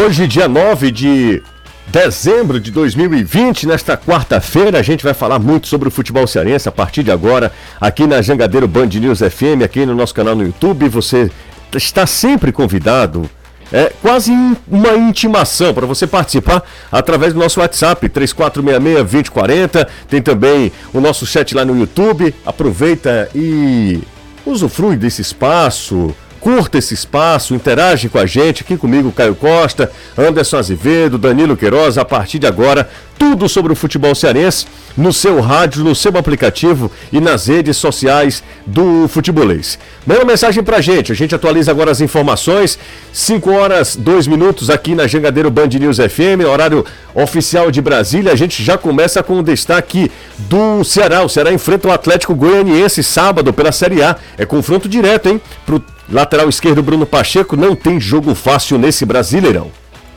Hoje, dia 9 de dezembro de 2020, nesta quarta-feira, a gente vai falar muito sobre o futebol cearense a partir de agora, aqui na Jangadeiro Band News FM, aqui no nosso canal no YouTube. Você está sempre convidado. É quase uma intimação para você participar através do nosso WhatsApp 3466-2040. Tem também o nosso chat lá no YouTube. Aproveita e usufrui desse espaço Curta esse espaço, interage com a gente, aqui comigo, Caio Costa, Anderson Azevedo, Danilo Queiroz, a partir de agora, tudo sobre o futebol cearense no seu rádio, no seu aplicativo e nas redes sociais do Futebolês. Manda mensagem pra gente, a gente atualiza agora as informações, 5 horas 2 minutos aqui na Jangadeiro Band News FM, horário oficial de Brasília, a gente já começa com o destaque do Ceará, o Ceará enfrenta o Atlético Goianiense sábado pela Série A, é confronto direto, hein, pro Lateral esquerdo Bruno Pacheco não tem jogo fácil nesse Brasileirão.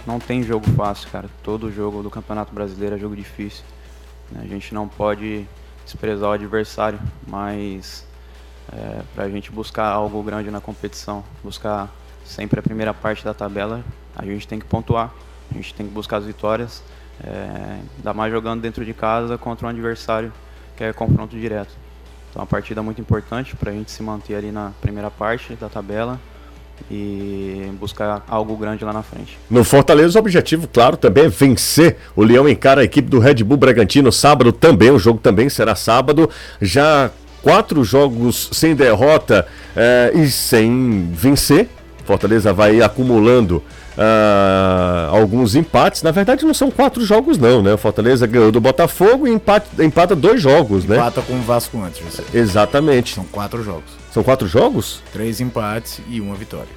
Não tem jogo fácil, cara. Todo jogo do Campeonato Brasileiro é jogo difícil. A gente não pode desprezar o adversário, mas é, para a gente buscar algo grande na competição, buscar sempre a primeira parte da tabela, a gente tem que pontuar, a gente tem que buscar as vitórias, é, ainda mais jogando dentro de casa contra um adversário que é confronto direto. Então, é uma partida muito importante para a gente se manter ali na primeira parte da tabela e buscar algo grande lá na frente. No Fortaleza, o objetivo, claro, também é vencer. O Leão encara a equipe do Red Bull Bragantino sábado também. O jogo também será sábado. Já quatro jogos sem derrota é, e sem vencer. Fortaleza vai acumulando uh, alguns empates. Na verdade, não são quatro jogos, não, né? O Fortaleza ganhou do Botafogo e empate, empata dois jogos, empata né? Empata com o Vasco antes. Você. Exatamente. São quatro jogos. São quatro jogos? Três empates e uma vitória.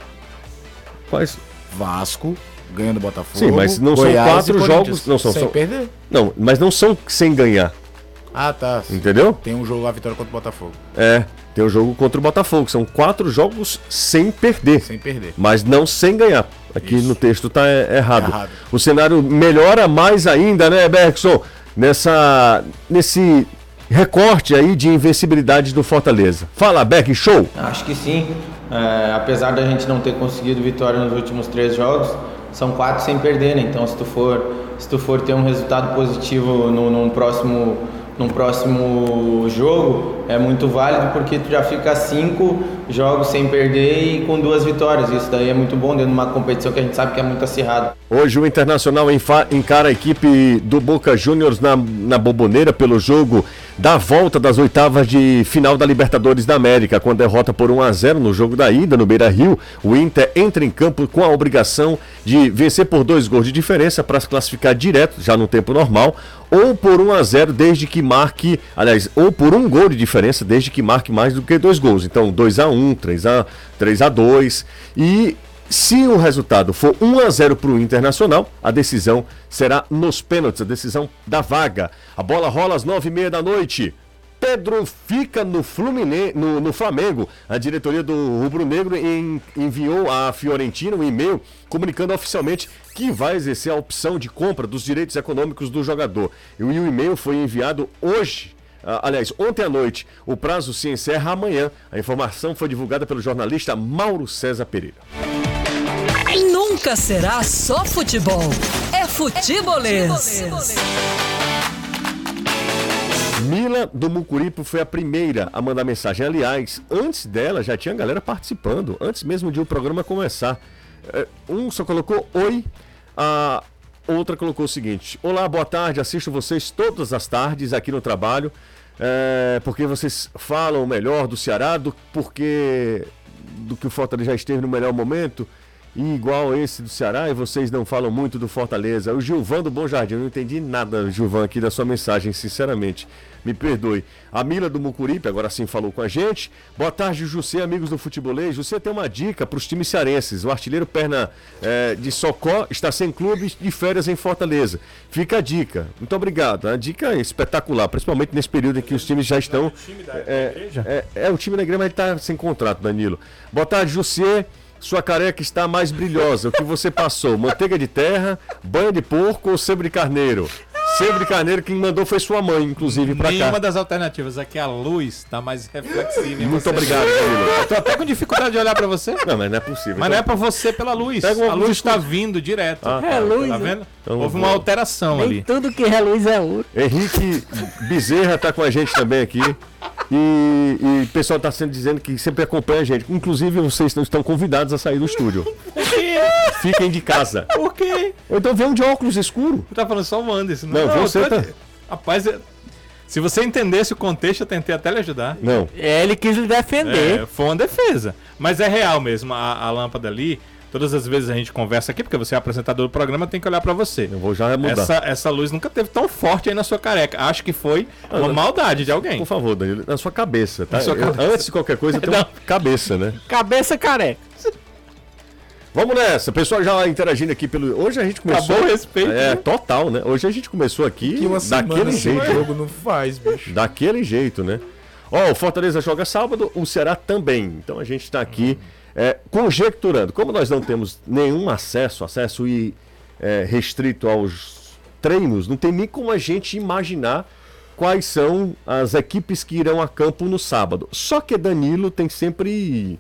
Quais? Vasco, ganhando do Botafogo. Sim, mas não Goiás são quatro jogos. Não são, sem são, perder. Não, mas não são sem ganhar. Ah, tá. Entendeu? Tem um jogo lá, vitória contra o Botafogo. É, tem um jogo contra o Botafogo. São quatro jogos sem perder. Sem perder. Mas não sem ganhar. Aqui Isso. no texto tá errado. errado. O cenário melhora mais ainda, né, Bergson? Nessa, nesse recorte aí de invencibilidade do Fortaleza. Fala, Beck, show! Acho que sim. É, apesar da gente não ter conseguido vitória nos últimos três jogos, são quatro sem perder, né? Então, se tu for, se tu for ter um resultado positivo no, próximo num próximo jogo é muito válido porque tu já fica cinco jogos sem perder e com duas vitórias. Isso daí é muito bom dentro de uma competição que a gente sabe que é muito acirrada. Hoje o Internacional encara a equipe do Boca Juniors na, na Boboneira pelo jogo da volta das oitavas de final da Libertadores da América. Com a derrota por 1 a 0 no jogo da ida no Beira Rio, o Inter entra em campo com a obrigação de vencer por dois gols de diferença para se classificar direto, já no tempo normal, ou por 1 a 0 desde que marque, aliás, ou por um gol de diferença desde que marque mais do que dois gols. Então, 2 a 1, 3 a 3 a 2 e se o resultado for 1 a 0 para o Internacional, a decisão será nos pênaltis, a decisão da vaga. A bola rola às nove e meia da noite. Pedro fica no, Fluminense, no, no Flamengo. A diretoria do Rubro Negro en, enviou à Fiorentina um e-mail comunicando oficialmente que vai exercer a opção de compra dos direitos econômicos do jogador. E o e-mail foi enviado hoje aliás, ontem à noite. O prazo se encerra amanhã. A informação foi divulgada pelo jornalista Mauro César Pereira. Nunca será só futebol. É futebolês. Mila do Mucuripo foi a primeira a mandar mensagem. Aliás, antes dela já tinha galera participando, antes mesmo de o programa começar. É, um só colocou oi, a outra colocou o seguinte: Olá, boa tarde, assisto vocês todas as tardes aqui no trabalho, é, porque vocês falam melhor do Ceará, do, porque do que o Fortaleza já esteve no melhor momento e igual esse do Ceará, e vocês não falam muito do Fortaleza. O Gilvan do Bom Jardim, eu não entendi nada, Gilvan, aqui da sua mensagem, sinceramente. Me perdoe. A Mila do Mucuripe, agora sim falou com a gente. Boa tarde, José, amigos do futebolês. José tem uma dica para os times cearenses. O artilheiro perna é, de Socó está sem clube de férias em Fortaleza. Fica a dica. Muito obrigado. A dica é espetacular, principalmente nesse período em que os times já estão. É, é, é, o time da igreja, mas ele está sem contrato, Danilo. Boa tarde, José. Sua careca está mais brilhosa. O que você passou? Manteiga de terra, banho de porco ou sempre de carneiro? Sempre Carneiro, quem mandou foi sua mãe, inclusive, pra Nenhuma cá. das alternativas. Aqui a luz tá mais reflexiva. em Muito você. obrigado, Danilo. Tô até com dificuldade de olhar pra você. Não, mas não é possível. Mas não é pra você pela luz. Pega a luz óculos tá vindo direto. Ah, É luz. Tá né? vendo? Então, Houve uma alteração Nem ali. tudo que é luz é ouro. Henrique Bezerra tá com a gente também aqui. E, e o pessoal tá sendo dizendo que sempre acompanha a gente. Inclusive, vocês não estão convidados a sair do estúdio. Fiquem de casa. Por quê? Ou então vem um de óculos escuro. Tu tá falando só o Anderson. Não, você eu tô- tá- Rapaz, se você entendesse o contexto, eu tentei até lhe ajudar. Não. É, ele quis lhe defender. É, foi uma defesa. Mas é real mesmo, a, a lâmpada ali. Todas as vezes a gente conversa aqui, porque você é apresentador do programa, tem que olhar pra você. Eu vou já mudar. Essa, essa luz nunca teve tão forte aí na sua careca. Acho que foi uma maldade de alguém. Por favor, Danilo, na sua cabeça, tá? Sua Eu- cabeça. antes de qualquer coisa, tem uma cabeça, né? Cabeça careca. Vamos nessa, pessoal já interagindo aqui pelo. Hoje a gente começou. Acabou o respeito, É, né? total, né? Hoje a gente começou aqui Que uma daquele jeito. jogo não faz, bicho. Daquele jeito, né? Ó, o Fortaleza joga sábado, o Ceará também. Então a gente está aqui é, conjecturando. Como nós não temos nenhum acesso, acesso e, é, restrito aos treinos, não tem nem como a gente imaginar quais são as equipes que irão a campo no sábado. Só que Danilo tem sempre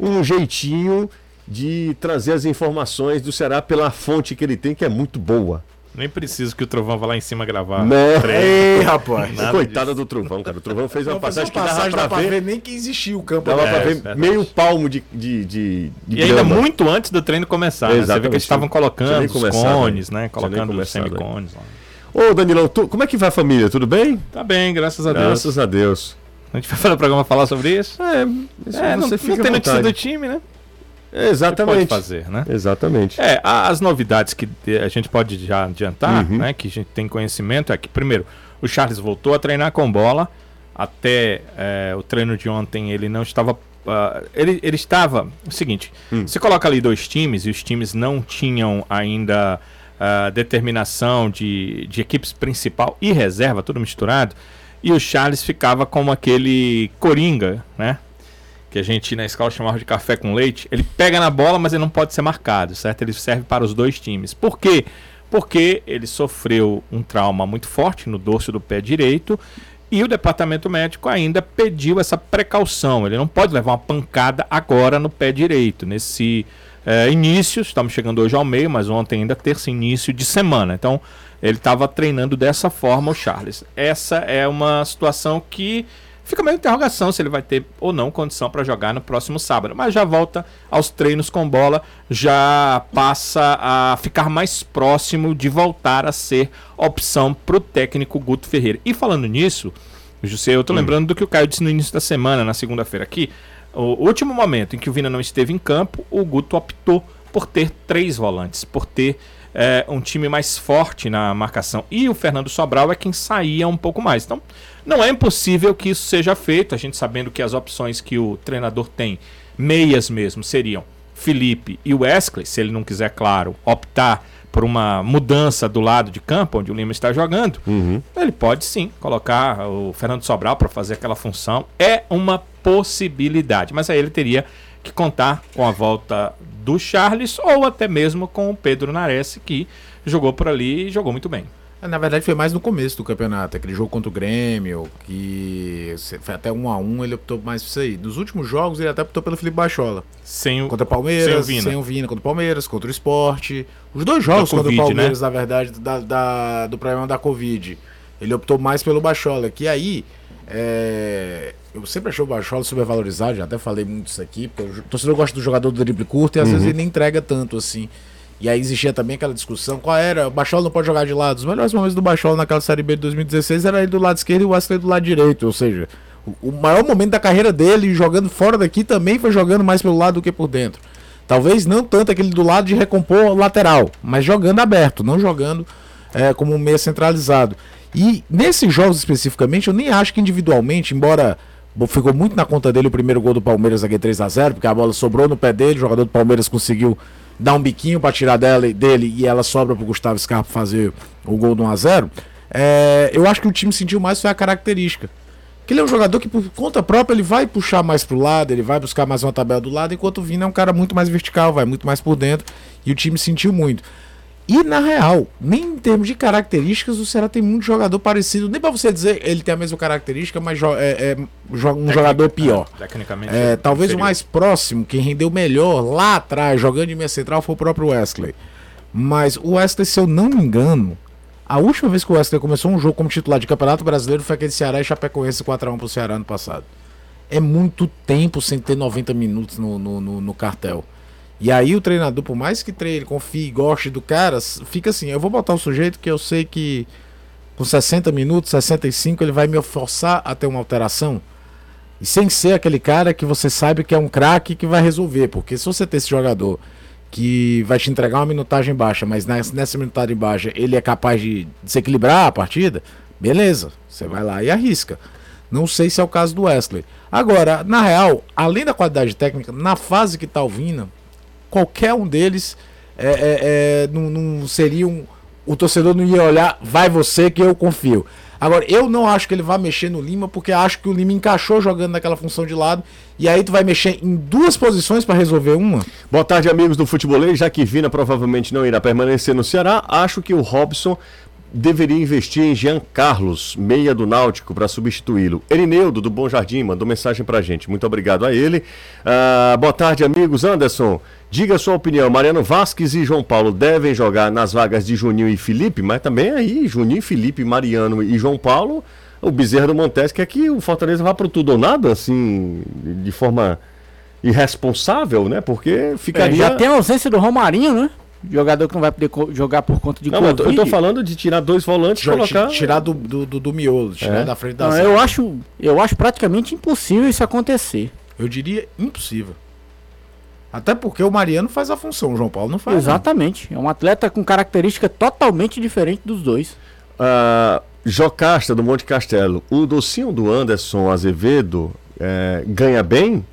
um jeitinho de trazer as informações do Ceará pela fonte que ele tem, que é muito boa. Nem preciso que o Trovão vá lá em cima gravar. Não. treino. Ei, rapaz. Nada Coitada do Trovão, cara. O Trovão fez uma Não, passagem que uma dava passagem, pra dá pra ver. ver nem que existia o campo. Dava ali. pra É, ver verdade. meio palmo de, de, de, de E ainda grama. muito antes do treino começar. Né? Você vê Exatamente. que eles estavam colocando os começado, cones, né? né? Colocando os né? semicones lá. Ô, Danilão, tu- como é que vai a família? Tudo bem? Tá bem, graças a Deus. Graças a Deus. A gente vai fazer o programa falar sobre isso? É, É, não, você não fica tem notícia do time, né? Exatamente. Pode fazer, né? Exatamente. É, as novidades que a gente pode já adiantar, Uhum. né, que a gente tem conhecimento, é que, primeiro, o Charles voltou a treinar com bola. Até eh, o treino de ontem ele não estava. ah, ele, ele estava. O seguinte: Hum. você coloca ali dois times e os times não tinham ainda ah, determinação de, de equipes principal e reserva, tudo misturado. E o Charles ficava como aquele coringa, né? Que a gente na escola chamava de café com leite, ele pega na bola, mas ele não pode ser marcado, certo? Ele serve para os dois times. Por quê? Porque ele sofreu um trauma muito forte no dorso do pé direito e o departamento médico ainda pediu essa precaução. Ele não pode levar uma pancada agora no pé direito, nesse eh, início, estamos chegando hoje ao meio, mas ontem ainda terça início de semana. Então, ele estava treinando dessa forma o Charles. Essa é uma situação que fica meio interrogação se ele vai ter ou não condição para jogar no próximo sábado. Mas já volta aos treinos com bola, já passa a ficar mais próximo de voltar a ser opção para o técnico Guto Ferreira. E falando nisso, José, eu tô lembrando do que o Caio disse no início da semana, na segunda-feira aqui. O último momento em que o Vina não esteve em campo, o Guto optou por ter três volantes, por ter é, um time mais forte na marcação. E o Fernando Sobral é quem saía um pouco mais. Então, não é impossível que isso seja feito, a gente sabendo que as opções que o treinador tem, meias mesmo, seriam Felipe e Wesley, se ele não quiser, claro, optar por uma mudança do lado de campo, onde o Lima está jogando, ele pode sim colocar o Fernando Sobral para fazer aquela função. É uma possibilidade, mas aí ele teria que contar com a volta do Charles ou até mesmo com o Pedro Nares, que jogou por ali e jogou muito bem. Na verdade, foi mais no começo do campeonato. Aquele jogo contra o Grêmio, que foi até um a um, ele optou mais por isso aí. Nos últimos jogos, ele até optou pelo Felipe Bachola. Sem o, Contra o Palmeiras, Sem o Vina. sem o Vina, contra o Palmeiras, contra o Esporte. Os dois jogos Da contra Covid, o Palmeiras, na verdade, da, da- do problema da Covid. Ele optou mais pelo Bachola, que aí. é, Eu sempre achei o Bachola supervalorizado, já até falei muito isso aqui, porque o torcedor gosta do jogador do drible curto e às vezes ele nem entrega tanto assim. E aí existia também aquela discussão, qual era? O Bachola não pode jogar de lado. Os melhores momentos do Bachola naquela Série B de 2016 era ele do lado esquerdo e o Wesley do lado direito, ou seja, o- maior momento da carreira dele jogando fora daqui também foi jogando mais pelo lado do que por dentro. Talvez não tanto aquele do lado de recompor lateral, mas jogando aberto, não jogando é, como um meia centralizado. E nesses jogos especificamente, eu nem acho que individualmente, embora bo- ficou muito na conta dele o primeiro gol do Palmeiras aqui 3 a 0 porque a bola sobrou no pé dele, o jogador do Palmeiras conseguiu dar um biquinho para tirar dela, dele e ela sobra pro Gustavo Scarpa fazer o gol do 1 a 0 é, eu acho que o time sentiu mais foi a característica. Que ele é um jogador que, por conta própria, ele vai puxar mais pro lado, ele vai buscar mais uma tabela do lado, enquanto o Vina é um cara muito mais vertical, vai muito mais por dentro, e o time sentiu muito. E na real, nem em termos de características, o Ceará tem muito jogador parecido. Nem pra você dizer ele tem a mesma característica, mas jo- é, é jo- um jogador pior. Tecnicamente. É, talvez o inferior. mais próximo, quem rendeu melhor lá atrás, jogando de meia central, foi o próprio Wesley. Mas o Wesley, se eu não me engano, a última vez que o Wesley começou um jogo como titular de Campeonato Brasileiro foi aquele Ceará e Chapecoense 4x1 pro Ceará ano passado. É muito tempo sem ter 90 minutos no, no, no- no cartel. E aí o treinador, por mais que treine, confie, goste do cara, fica assim, eu vou botar um sujeito que eu sei que com 60 minutos, 65, ele vai me forçar a ter uma alteração. E sem ser aquele cara que você sabe que é um craque que vai resolver. Porque se você ter esse jogador que vai te entregar uma minutagem baixa, mas nessa, minutagem baixa ele é capaz de desequilibrar a partida, beleza. Você vai lá e arrisca. Não sei se é o caso do Wesley. Agora, na real, além da qualidade técnica, na fase que tá o Vina, qualquer um deles é, é, é, não, não seria um. O torcedor não ia olhar, vai você que eu confio. Agora, eu não acho que ele vai mexer no Lima, porque acho que o Lima encaixou jogando naquela função de lado. E aí tu vai mexer em duas posições para resolver uma. Boa tarde, amigos do Futebolês. Já que Vina provavelmente não irá permanecer no Ceará, acho que o Robson deveria investir em Jean Carlos, meia do Náutico, para substituí-lo. Erineudo, do Bom Jardim, mandou mensagem pra gente. Muito obrigado a ele. Ah, boa tarde, amigos. Anderson, diga a sua opinião. Mariano Vasquez e João Paulo devem jogar nas vagas de Juninho e Felipe, mas também aí, Juninho, Felipe, Mariano e João Paulo, o Bezerra do Montes quer que o Fortaleza vá pro tudo ou nada, assim, de forma irresponsável, né? Porque É, ficaria... já tem a ausência do Romarinho, né? Jogador que não vai poder jogar por conta de Não, mas eu tô- eu tô Covid. falando de tirar dois volantes e colocar. ti- Tirar do, do, do, do miolo, tirar É. da frente da Não, eu acho, eu acho praticamente impossível isso acontecer. Eu diria impossível. Até porque o Mariano faz a função, o João Paulo não faz. né? Exatamente. É um atleta com característica totalmente diferente dos dois. Ah, Jocasta do Monte Castelo. O docinho do Anderson Azevedo é, ganha bem?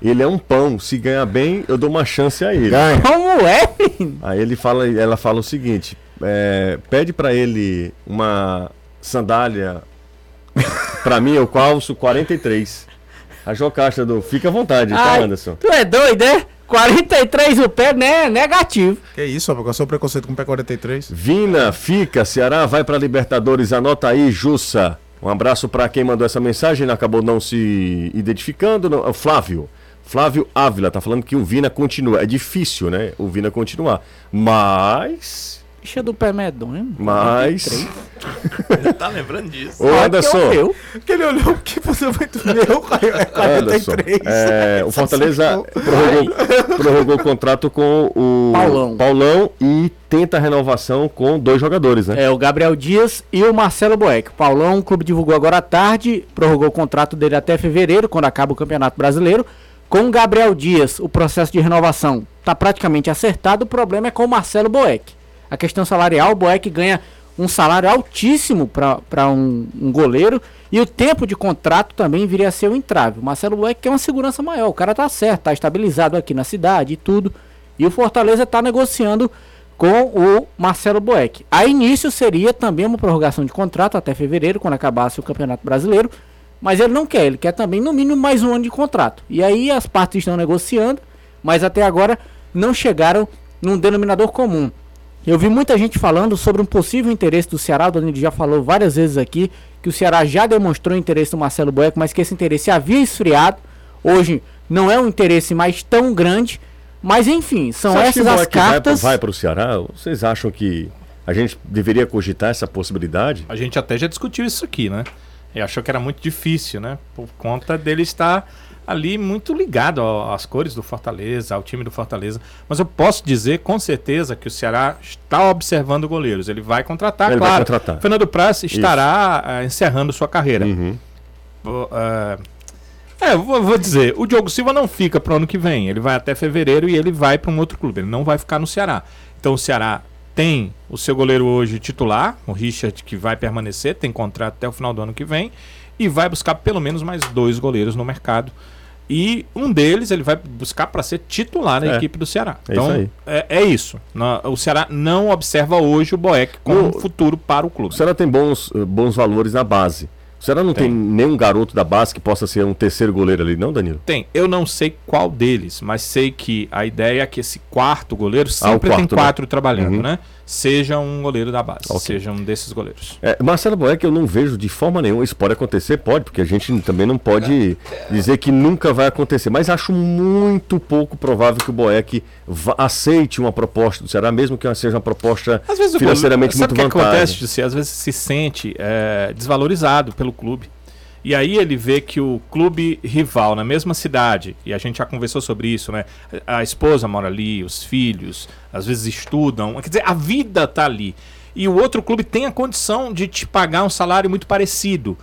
Ele é um pão. Se ganhar bem, eu dou uma chance a ele. Ganha. Como é? Aí ele fala, ela fala o seguinte: é, pede pra ele uma sandália. pra mim, eu calço 43. A Jocasta do. Fica à vontade, tá, Ai, Anderson? Tu é doido, é? 43 o pé, né? Negativo. Que isso, rapaz, qual é o seu preconceito com o P43? Vina, fica, Ceará vai para Libertadores, anota aí, Jussa. Um abraço para quem mandou essa mensagem, acabou não se identificando, não, é o Flávio. Flávio Ávila tá falando que o Vina continua. É difícil, né? O Vina continuar. Mas. Bicha do pé medonho. Mas. Tá lembrando disso? Ô Anderson. Eu, Que ele olhou, que posicionamento meu, é Anderson, é, o Fortaleza prorrogou, prorrogou o contrato com o Paulão. Paulão e tenta a renovação com dois jogadores, né? É, o Gabriel Dias e o Marcelo Boeck. O Paulão, o clube divulgou agora à tarde, prorrogou o contrato dele até fevereiro, quando acaba o Campeonato Brasileiro. Com Gabriel Dias, o processo de renovação está praticamente acertado, o problema é com o Marcelo Boeck. A questão salarial, o Boeck ganha um salário altíssimo para um, um goleiro e o tempo de contrato também viria a ser um entrave. O Marcelo Boeck quer uma segurança maior, o cara tá certo, tá estabilizado aqui na cidade e tudo. E o Fortaleza está negociando com o Marcelo Boeck. A início seria também uma prorrogação de contrato até fevereiro, quando acabasse o Campeonato Brasileiro, mas ele não quer, ele quer também no mínimo mais um ano de contrato. E aí as partes estão negociando, mas até agora não chegaram num denominador comum. Eu vi muita gente falando sobre um possível interesse do Ceará, o Danilo já falou várias vezes aqui, que o Ceará já demonstrou interesse no Marcelo Boeck, mas que esse interesse havia esfriado. Hoje não é um interesse mais tão grande, mas enfim, são Você acha que essas o as cartas. Vai para o Ceará? Vocês acham que a gente deveria cogitar essa possibilidade? A gente até já discutiu isso aqui, né? E achou que era muito difícil, né? Por conta dele estar ali muito ligado às cores do Fortaleza, ao time do Fortaleza. Mas eu posso dizer com certeza que o Ceará está observando goleiros. Ele vai contratar, Ele vai claro. contratar. Fernando Praz estará eh, encerrando sua carreira. Uhum. Eh, É, eu vou, vou dizer, o Diogo Silva não fica pro ano que vem. Ele vai até fevereiro e ele vai para um outro clube. Ele não vai ficar no Ceará. Então o Ceará tem o seu goleiro hoje titular, o Richard, que vai permanecer, tem contrato até o final do ano que vem, e vai buscar pelo menos mais dois goleiros no mercado. E um deles ele vai buscar para ser titular na É. equipe do Ceará. É Então isso é, é isso. O Ceará não observa hoje o Boeck como um futuro para o clube. O Ceará tem bons, eh, bons valores na base. O Ceará não tem. nenhum garoto da base que possa ser um terceiro goleiro ali, não, Danilo? Tem. Eu não sei qual deles, mas sei que a ideia é que esse quarto goleiro Ah, sempre quarto, tem né? quatro trabalhando, Uhum. né? Seja um goleiro da base, Ok. seja um desses goleiros. É, Marcelo Boeck, eu não vejo de forma nenhuma. Isso pode acontecer? Pode, porque a gente também não pode dizer que nunca vai acontecer. Mas acho muito pouco provável que o Boeck aceite uma proposta do Ceará, mesmo que seja uma proposta financeiramente goleiro, sabe muito o que acontece, vantagem. Jussi? Às vezes se sente é, desvalorizado pelo clube. E aí ele vê que o clube rival na mesma cidade, e a gente já conversou sobre isso, né? A esposa mora ali, os filhos, às vezes estudam, quer dizer, a vida tá ali. E o outro clube tem a condição de te pagar um salário muito parecido.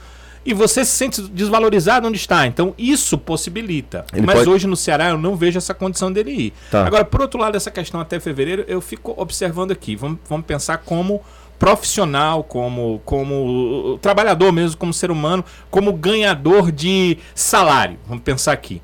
E você se sente desvalorizado onde está. Então isso possibilita. Ele Mas pode- hoje no Ceará eu não vejo essa condição dele ir. Tá. Agora, por outro lado, essa questão até fevereiro, eu fico observando aqui. Vamos, vamos pensar como profissional, como, como trabalhador mesmo, como ser humano, como ganhador de salário. Vamos pensar aqui.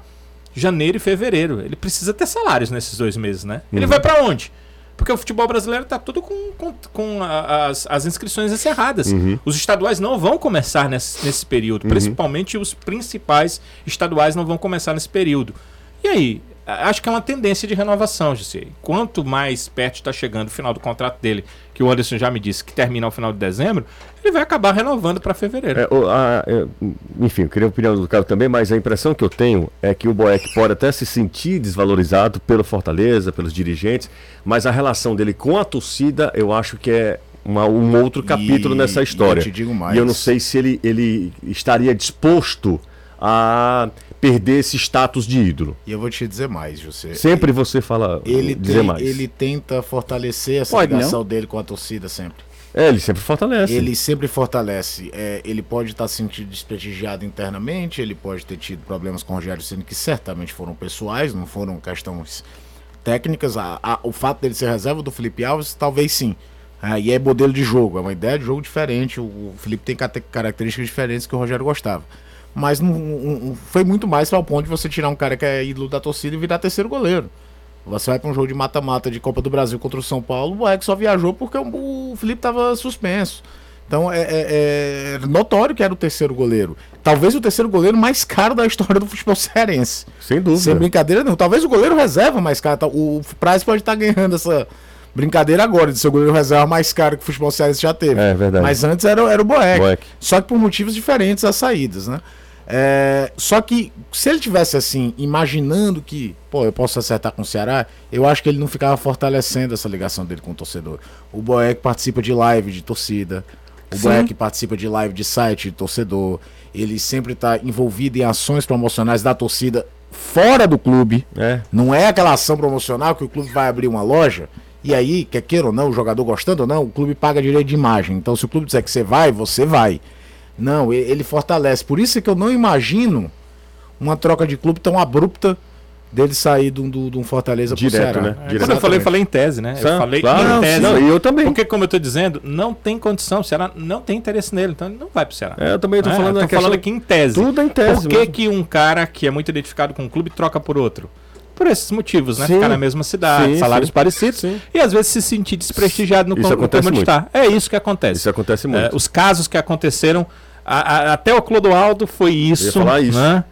Janeiro e fevereiro. Ele precisa ter salários nesses dois meses, né? Ele vai pra onde? Porque o futebol brasileiro tá tudo com, com, com a- as, as inscrições encerradas. Os estaduais não vão começar nesse, nesse período. Principalmente os principais estaduais não vão começar nesse período. E aí? Acho que é uma tendência de renovação, José. Quanto mais perto está chegando o final do contrato dele, que o Anderson já me disse que termina ao final de dezembro, ele vai acabar renovando para fevereiro. É, o- a- é, enfim, eu queria a opinião do Caio também, mas a impressão que eu tenho é que o Boeck pode até se sentir desvalorizado pelo Fortaleza, pelos dirigentes, mas a relação dele com a torcida, eu acho que é uma- um outro capítulo E- nessa e história. eu te digo mais. E eu não sei se ele, ele estaria disposto a perder esse status de ídolo. E eu vou te dizer mais, José. Sempre você fala ele, dizer tem- mais. ele tenta fortalecer essa Pode, ligação dele com a torcida sempre. É, ele sempre fortalece. Ele sempre fortalece. É, ele pode estar se sentindo desprestigiado internamente, ele pode ter tido problemas com o Rogério Ceni que certamente foram pessoais, não foram questões técnicas. A- a- o fato dele ser reserva do Felipe Alves, talvez sim. Ah, e é modelo de jogo, é uma ideia de jogo diferente. O, o Felipe tem características diferentes que o Rogério gostava. Mas não, foi muito mais para o ponto de você tirar um cara que é ídolo da torcida e virar terceiro goleiro. Você vai para um jogo de mata-mata de Copa do Brasil contra o São Paulo, o Boeck só viajou porque o, Felipe estava suspenso. Então é, é- é notório que era o terceiro goleiro. Talvez o terceiro goleiro mais caro da história do futebol cearense. Sem dúvida. Sem brincadeira não. Talvez o goleiro reserva mais caro. Tá- O Price pode estar ganhando essa brincadeira agora de ser o goleiro reserva mais caro que o futebol cearense já teve. É verdade. Mas antes era, era o Boeck. Boeck. Só que por motivos diferentes as saídas, né? É, só que se ele tivesse assim, imaginando que, pô, eu posso acertar com o Ceará, eu acho que ele não ficava fortalecendo essa ligação dele com o torcedor. O Boeck participa de live de torcida, o Sim. Boeck participa de live de site de torcedor, ele sempre está envolvido em ações promocionais da torcida fora do clube. É. Não é aquela ação promocional que o clube vai abrir uma loja e aí, quer queira ou não, o jogador gostando ou não, o clube paga direito de imagem. Então, se o clube disser que você vai, você vai. Não, ele fortalece. Por isso é que eu não imagino uma troca de clube tão abrupta dele sair de um, do- de um Fortaleza pro Direto, Ceará. né? É, Direto. Quando eu falei, eu falei em tese, né? Eu Sim, falei claro. em tese. Não, e eu também. Porque, como eu tô dizendo, não tem condição. O Ceará não tem interesse nele, então ele não vai pro Ceará. É, eu também tô É, falando eu tô falando questão- aqui em tese. Tudo em tese Por que, que um cara que é muito identificado com um clube troca por outro? Por esses motivos, né? Sim. Ficar na mesma cidade, Sim, salários sim. parecidos Sim. e às vezes se sentir desprestigiado no Isso acontece muito. está. É isso que acontece. Isso acontece muito. É, os casos que aconteceram, a- a- até o Clodoaldo foi isso, falar isso. né?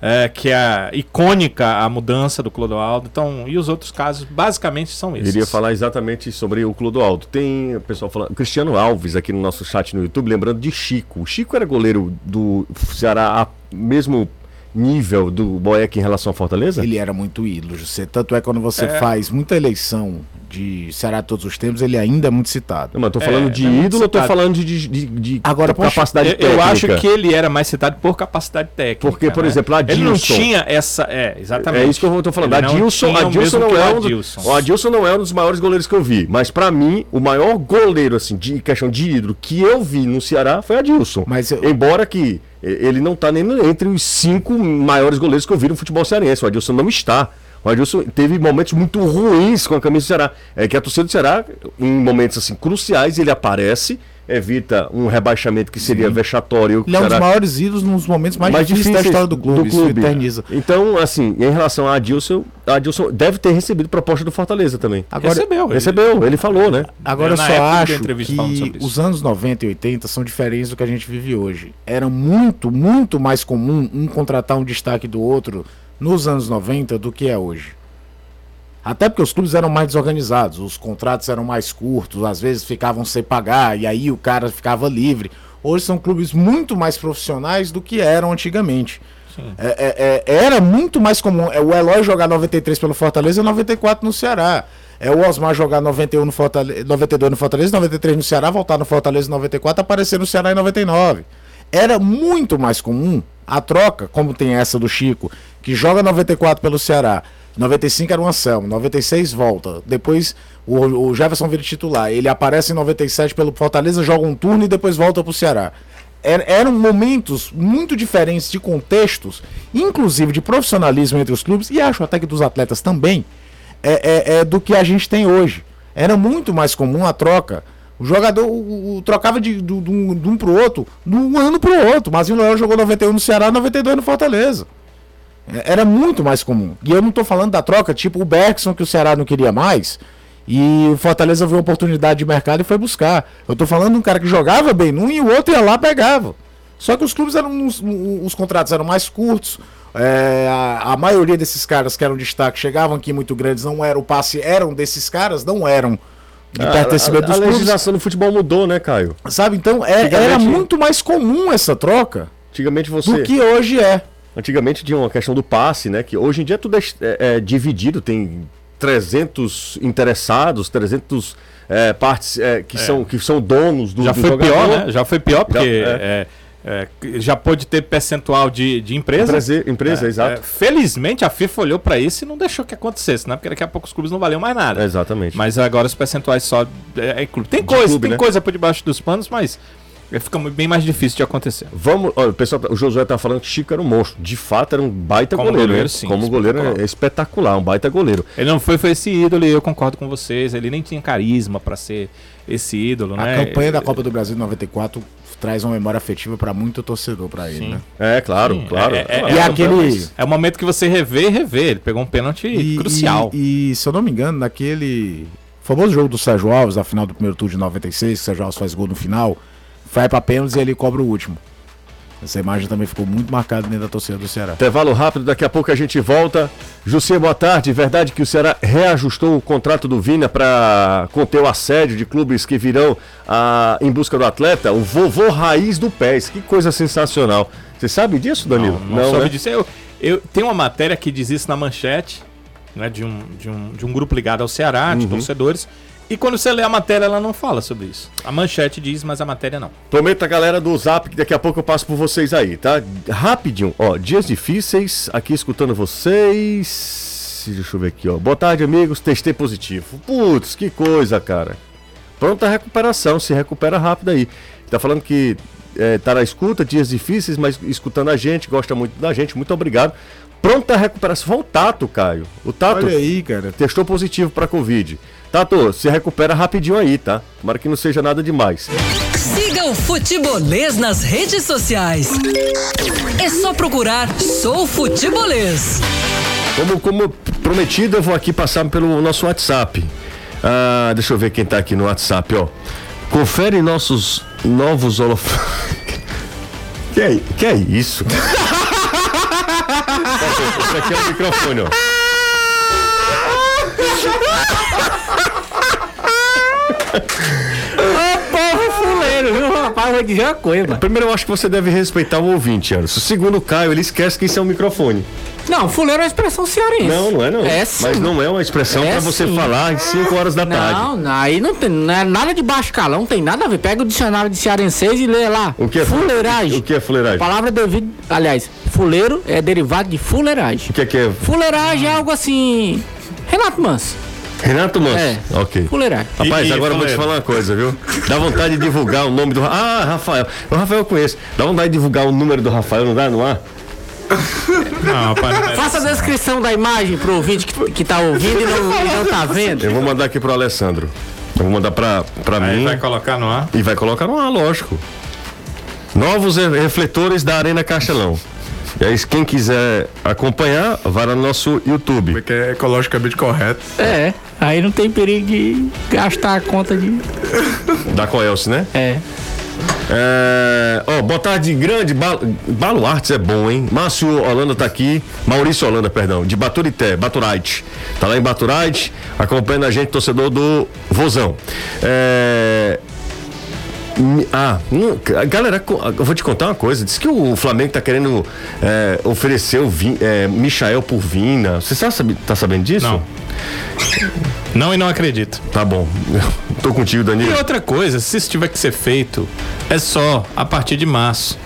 É, que é icônica a mudança do Clodoaldo. Então, e os outros casos, basicamente, são esses. Iria falar exatamente sobre o Clodoaldo. Tem o pessoal falando. Cristiano Alves aqui no nosso chat no YouTube, lembrando de Chico. O Chico era goleiro do Ceará mesmo nível do Boeck em relação à Fortaleza? Ele era muito ídolo, José. Tanto é que quando você faz muita eleição de Ceará de todos os tempos, ele ainda é muito citado. Não, mas eu tô falando É, de não é muito ídolo ou tô citado. falando de, de, de- Agora, poxa, capacidade Eu, eu técnica? acho que ele era mais citado por capacidade técnica. Porque, por né? exemplo, Ele não Adilson- tinha essa. É, exatamente. É isso que eu tô falando. Ele não Adilson, Adilson não é um, Adilson. o Adilson não é um dos maiores goleiros que eu vi, mas pra mim o maior goleiro assim de questão de ídolo que eu vi no Ceará foi Adilson. Mas eu- embora que ele não tá nem entre os cinco maiores goleiros que eu vi no futebol cearense, o Adilson não está. O Adilson teve momentos muito ruins com a camisa do Ceará. É que a torcida do Ceará, em momentos assim cruciais, ele aparece evita um rebaixamento que seria vexatório. Ele é um dos maiores ídolos nos momentos mais, mais difíceis da história do clube. Isso eterniza. Então, assim, em relação a Adilson, Adilson deve ter recebido proposta do Fortaleza também. Agora, Recebeu. ele- Recebeu, ele falou, né? Agora eu só acho que os anos 90 e 80 são diferentes do que a gente vive hoje. Era muito, muito mais comum um contratar um destaque do outro nos anos 90 do que é hoje. Até porque os clubes eram mais desorganizados, os contratos eram mais curtos, às vezes ficavam sem pagar e aí o cara ficava livre. Hoje são clubes muito mais profissionais do que eram antigamente. É- é- é- era muito mais comum. É o Eloy jogar 93 pelo Fortaleza e 94 no Ceará. É o Osmar jogar 91 no Fortaleza, 92 no Fortaleza, 93 no Ceará, voltar no Fortaleza em 94, aparecer no Ceará em 99. Era muito mais comum a troca, como tem essa do Chico, que joga 94 pelo Ceará. 95 era o Anselmo, 96 volta. Depois o, o Jefferson vira titular. Ele aparece em 97 pelo Fortaleza, joga um turno e depois volta pro Ceará. Er- eram momentos muito diferentes de contextos, inclusive de profissionalismo entre os clubes, e acho até que dos atletas também, é, é- é do que a gente tem hoje. Era muito mais comum a troca. O jogador o- o- trocava de, do- um, de um outro, de um ano pro outro. Mazinho Leão jogou 91 no Ceará, 92 no Fortaleza. É- Era muito mais comum. E eu não tô falando da troca, tipo o Bergson, que o Ceará não queria mais. E o Fortaleza viu a oportunidade de mercado e foi buscar. Eu tô falando de um cara que jogava bem num e o outro ia lá pegava. Só que os clubes eram. Os, os contratos eram mais curtos. é, a, a maioria desses caras que eram destaque chegavam aqui muito grandes, não era o passe, eram desses caras, não eram de pertencimento a, a, dos a clubes. legislação do futebol mudou, né, Caio? Sabe? Então é- era muito mais comum essa troca Antigamente você. do que hoje é. Antigamente tinha uma questão do passe, né? Que hoje em dia tudo é, é, é dividido, tem 300 interessados, 300 é, partes é, que, São, que são donos do já do foi jogador. pior, né? Já foi pior, porque Já- é, é, já pôde ter percentual de, de empresa. Empresa, empresa É, exato. é, felizmente a FIFA olhou pra isso e não deixou que acontecesse, né? Porque daqui a pouco os clubes não valiam mais nada. Exatamente. Mas agora os percentuais só é, é clube. Tem De coisa, clube, tem né? coisa por debaixo dos panos, mas é, fica bem mais difícil de acontecer. Vamos, olha, o pessoal, o Josué tá falando que Chico era um monstro. De fato, era um baita Como goleiro. goleiro, sim, Como goleiro é espetacular, um baita goleiro. Ele não foi, foi esse ídolo e eu concordo com vocês. Ele nem tinha carisma pra ser esse ídolo, A né? campanha da Copa do Brasil de 94 traz uma memória afetiva pra muito torcedor pra ele, né? É, claro, Sim, claro. é- é- claro. E é- aquele. É o momento que você revê e revê. Ele pegou um pênalti crucial. E, e, se eu não me engano, naquele famoso jogo do Sérgio Alves, na final do primeiro turno de 96, que o Sérgio Alves faz gol no final, vai pra pênaltis e ele cobra o último. Essa imagem também ficou muito marcada dentro da torcida do Ceará. Intervalo rápido, daqui a pouco a gente volta. Jussier, boa tarde. Verdade que o Ceará reajustou o contrato do Vina para conter o assédio de clubes que virão ah, em busca do atleta? O vovô raiz do PES. Que coisa sensacional. Você sabe disso, Danilo? Não, não soube né? disso. Eu, eu tenho uma matéria que diz isso na manchete, né, de, um, de, um, de um grupo ligado ao Ceará, de Uhum. torcedores. E quando você lê a matéria, ela não fala sobre isso. A manchete diz, mas a matéria não. Prometo a galera do Zap que daqui a pouco eu passo por vocês aí, tá? Rapidinho, ó, dias difíceis, aqui escutando vocês. Deixa eu ver aqui, ó. Boa tarde, amigos. Testei positivo. Putz, que coisa, cara. Pronta recuperação, se recupera rápido aí. Tá falando que é, tá na escuta, dias difíceis, mas escutando a gente, gosta muito da gente. Muito obrigado. Pronta recuperação. Foi o Tato, Caio. O Tato Olha aí, cara. testou positivo pra Covid. Tato, se recupera rapidinho aí, tá? Tomara que não seja nada demais. Siga o Futebolês nas redes sociais. É só procurar Sou Futebolês. Como, como prometido, eu vou aqui passar pelo nosso WhatsApp. Ah, deixa eu ver quem tá aqui no WhatsApp, ó. Confere nossos novos holofotes. que, é, que é isso? Esse aqui é o microfone, ó. Povo fuleiro, viu, rapaz? Vou dizer uma coisa. Primeiro, eu acho que você deve respeitar o ouvinte, Anderson. Segundo o Caio, ele esquece que isso é um microfone. Não, fuleiro é uma expressão cearense. Não, não é não. É sim. Mas não é uma expressão É pra você sim. falar às 5 horas da tarde. Não, não, aí não tem não é nada de baixo calão, não tem nada a ver. Pega o dicionário de cearenseis e lê lá. O que é fuleiragem? O que é fuleiragem? Palavra devido, aliás, fuleiro é derivado de fuleiragem. O que é que é? Fuleiragem é algo assim. Renato Manso. Renato Manso. É. Ok. Fuleiragem. Rapaz, E- agora eu vou te falar uma coisa, viu? Dá vontade de divulgar o nome do. Ah, Rafael. O Rafael eu conheço. Dá vontade de divulgar o número do Rafael, não dá no ar? Não, rapaz. Faça a descrição da imagem pro ouvinte que, que tá ouvindo e não, e não tá vendo. Eu vou mandar aqui pro Alessandro. Eu vou mandar pra, pra Aí mim. vai colocar no ar. E vai colocar no ar, lógico. Novos re- refletores da Arena Castelão. E aí, quem quiser acompanhar, vai lá no nosso YouTube. Que é ecologicamente correto. É, aí não tem perigo de gastar a conta de. Da Coelce, né? É. É, ó, boa tarde, grande Ba- Baluartes é bom, hein? Márcio Holanda tá aqui, Maurício Holanda, perdão, de Baturité, Baturite. Tá lá em Baturite, acompanhando a gente, torcedor do Vozão. É, Ah, não, a galera, eu vou te contar uma coisa. Diz que o Flamengo tá querendo é, oferecer o Vin, é, Michael por Vina. Você tá, tá sabendo disso? Não. Não e não acredito. Tá bom. Tô contigo, E Danilo. outra coisa, se isso tiver que ser feito, é só a partir de março.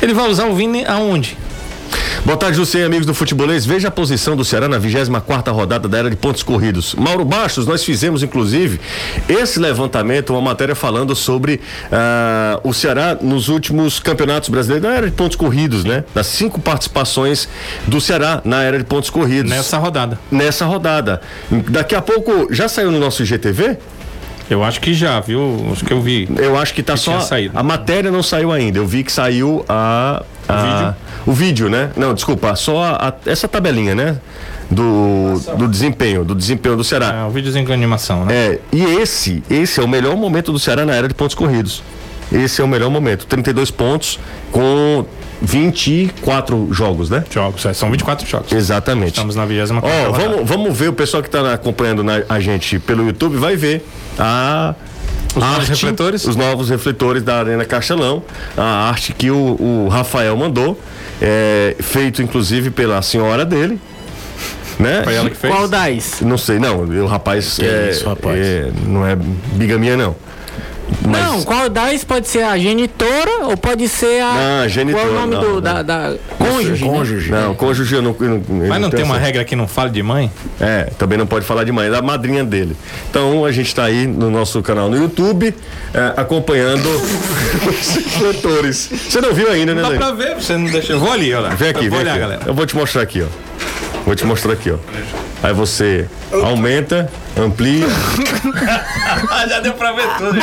Ele vai usar o Vini aonde? Boa tarde, José, amigos do Futebolês. Veja a posição do Ceará na 24 rodada da era de pontos corridos. Mauro Bastos, nós fizemos, inclusive, esse levantamento, uma matéria falando sobre ah, o Ceará nos últimos campeonatos brasileiros da era de pontos corridos, né? Das cinco participações do Ceará na era de pontos corridos. Nessa rodada. Nessa rodada. Daqui a pouco, já saiu no nosso IGTV? Eu acho que já, viu? Acho que eu vi. Eu acho que tá Que só. A matéria não saiu ainda. Eu vi que saiu a. a- vídeo? O vídeo, né? Não, desculpa, só a- a- essa tabelinha, né? Do, do desempenho, do desempenho do Ceará. É, o videozinho com animação, né? É, e esse, esse é o melhor momento do Ceará na era de pontos corridos. Esse é o melhor momento. 32 pontos com 24 jogos, né? Jogos, é, são 24 jogos. Exatamente. Estamos na 24 Ó, rodada. vamos, vamos ver o pessoal que está acompanhando na- a gente pelo YouTube vai ver a Os novos arte, refletores? os novos refletores da Arena Castelão, a arte que o, o Rafael mandou, é, feito inclusive pela senhora dele, né? Foi ela que fez? Qual das? Não sei, não, o rapaz, é, isso, rapaz? é, não é bigamia não. Mas- Não, qual das pode ser a genitora ou pode ser a. Não, genitora, Qual é o nome não, do, não. Da, da. Cônjuge. né? Cônjuge. Não, cônjuge eu não, eu não eu Mas não tem uma essa- regra que não fale de mãe? É, também não pode falar de mãe, é da madrinha dele. Então a gente está aí no nosso canal no YouTube, é, acompanhando os refletores. Você não viu ainda, né, Dá Dani? pra ver, você não deixa. Eu vou ali, olha lá. Vem aqui, eu vou vem olhar, aqui. galera. Eu vou te mostrar aqui, ó. Vou te mostrar aqui, ó. Aí você aumenta, amplia. já deu pra ver tudo.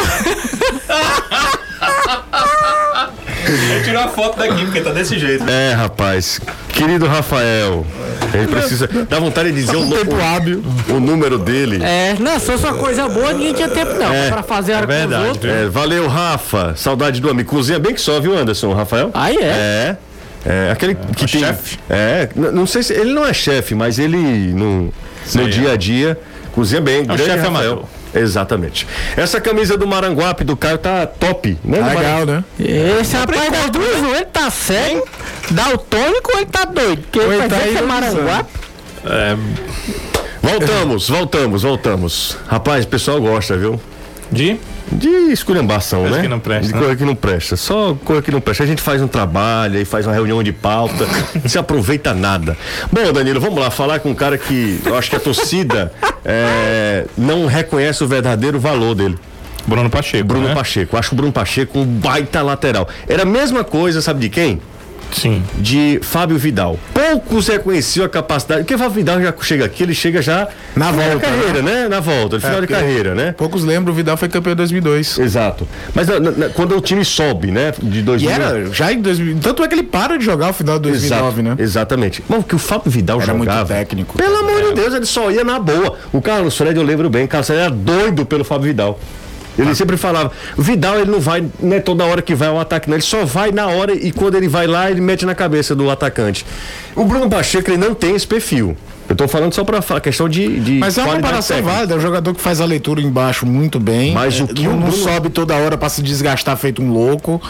Eu tirei uma foto daqui, porque tá desse jeito. É, rapaz. Querido Rafael, a gente precisa. Dá vontade de dizer o, o, o número dele. É, não, se fosse uma coisa boa, ninguém tinha tempo não. pra fazer a com os verdade, outros. É, valeu, Rafa. Saudade do amigo. Cozinha bem que só, viu, Anderson, Rafael? Aí é. É. É, aquele que o tem. chefe? É, não sei se. Ele não é chefe, mas ele no, no Sei, dia a dia cozinha bem. grande chefe Rafael. amador. Exatamente. Essa camisa do Maranguape do Caio tá top, né? Legal, né? Esse rapaz das duas, ele tá cego, daltônico ou ele tá doido? Porque ele tá é ironizando. Maranguape. É, Voltamos, voltamos, voltamos. Rapaz, o pessoal gosta, viu? De? De esculhambação, Coisa né? que não presta, De né? coisa que não presta. Só coisa que não presta. A gente faz um trabalho, aí faz uma reunião de pauta, não se aproveita nada. Bom, Danilo, vamos lá falar com um cara que eu acho que a torcida é, não reconhece o verdadeiro valor dele. Bruno Pacheco. Bruno né? Pacheco. Acho o Bruno Pacheco um baita lateral. Era a mesma coisa, sabe de quem? Sim. De Fábio Vidal. Poucos reconheciam a capacidade. Porque o Fábio Vidal já chega aqui, ele chega já Na volta, de carreira, né? Na volta, no final de carreira, né? Poucos lembram, o Vidal foi campeão em 2002. Exato. Mas na- na- quando o time sobe, né? De E 2000. era já em 2000. Tanto é que ele para de jogar no final de 2009, Exato, né? Exatamente. Mas o que o Fábio Vidal Era muito jogava. técnico. Pelo amor de Deus, ele só ia na boa. O Carlos Fred, eu lembro bem, o Carlos Fred era doido pelo Fábio Vidal. Ele sempre falava, o Vidal ele não vai, não é toda hora que vai ao ataque, não. Ele só vai na hora e quando ele vai lá, ele mete na cabeça do atacante. O Bruno Pacheco, ele não tem esse perfil. Eu tô falando só pra falar questão de. de Mas é uma comparação técnica. válida. É um jogador que faz a leitura embaixo muito bem. Mas É, o que não, o não Bruno- sobe toda hora pra se desgastar feito um louco.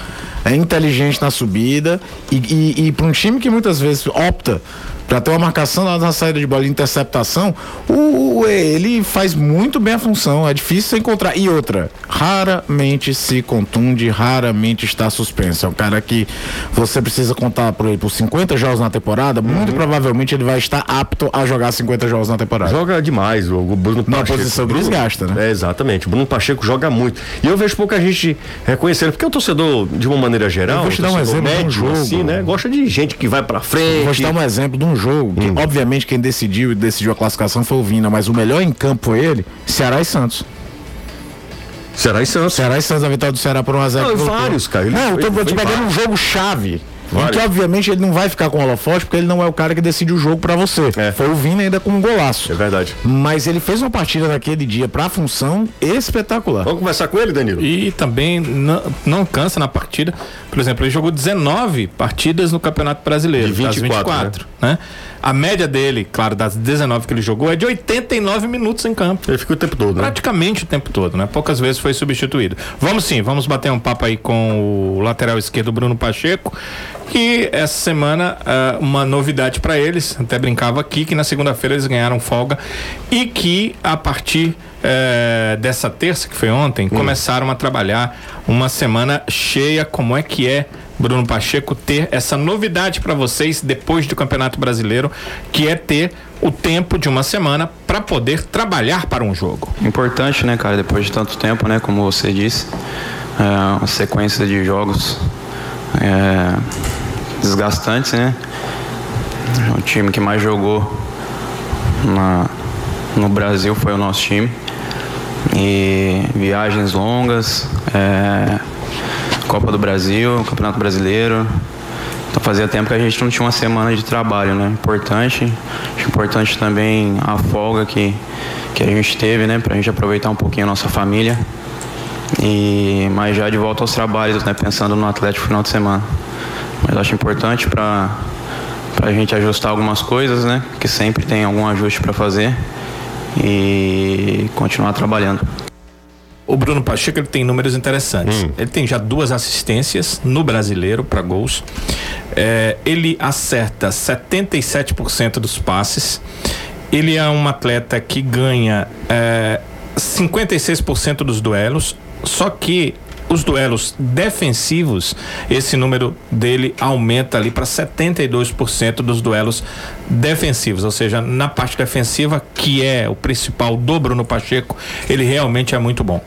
É inteligente na subida. E, e, e para um time que muitas vezes opta pra ter uma marcação na saída de bola e interceptação, o, ele faz muito bem a função. É difícil encontrar. E outra, raramente se contunde, raramente está suspenso. É um cara que você precisa contar por ele por 50 jogos na temporada. Uhum. Muito provavelmente ele vai estar apto a jogar 50 jogos na temporada. Joga demais o Bruno Na Pacheco. posição que Bruno- desgasta, né? É, exatamente. O Bruno Pacheco joga muito. E eu vejo pouca gente reconhecendo, porque o torcedor, de uma maneira geral, Eu vou te dar um exemplo de um médio, jogo. assim, né? Gosta de gente que vai pra frente. Vou te dar um exemplo de um jogo que, obviamente, quem decidiu e decidiu a classificação foi o Vina, mas o melhor em campo foi ele, Ceará e Santos. Ceará e Santos. Ceará e Santos, a vitória do Ceará por 1x0. Não, vários, cara. Ele Não, eu tô, foi- eu tô foi pegando um jogo chave. Vários. que, obviamente, ele não vai ficar com o holofote, porque ele não é o cara que decide o jogo pra você. É. Foi o Vina ainda com um golaço. É verdade. Mas ele fez uma partida naquele dia pra função espetacular. Vamos conversar com ele, Danilo? E também não, não cansa na partida. Por exemplo, ele jogou 19 partidas no Campeonato Brasileiro. De das 24, 24, né? A média dele, claro, das 19 que ele jogou, é de 89 minutos em campo. Ele fica o tempo todo, né? Praticamente o tempo todo, né? Poucas vezes foi substituído. Vamos sim, vamos bater um papo aí com o lateral esquerdo Bruno Pacheco, que essa semana ah, uma novidade para eles, até brincava aqui que na segunda-feira eles ganharam folga e que a partir eh, dessa terça, que foi ontem, começaram a trabalhar uma semana cheia. Como é que é? Bruno Pacheco ter essa novidade para vocês depois do Campeonato Brasileiro, que é ter o tempo de uma semana para poder trabalhar para um jogo. Importante, né, cara, depois de tanto tempo, né, como você disse, é, uma sequência de jogos é, desgastantes, né? O time que mais jogou na, no Brasil foi o nosso time. E viagens longas, é, Copa do Brasil, Campeonato Brasileiro. Então fazia tempo que a gente não tinha uma semana de trabalho, né? Importante. Acho importante também a folga que, que a gente teve, né? Pra gente aproveitar um pouquinho a nossa família. E, mas já de volta aos trabalhos, né? Pensando no Atlético final de semana. Mas acho importante para a gente ajustar algumas coisas, né? Que sempre tem algum ajuste para fazer. E continuar trabalhando. O Bruno Pacheco ele tem números interessantes. Ele tem já duas assistências no brasileiro para gols. É, ele acerta 77% dos passes. Ele é um atleta que ganha é, 56% dos duelos. Só que os duelos defensivos, esse número dele aumenta ali para 72% dos duelos defensivos, ou seja, na parte defensiva, que é o principal do Bruno Pacheco, ele realmente é muito bom.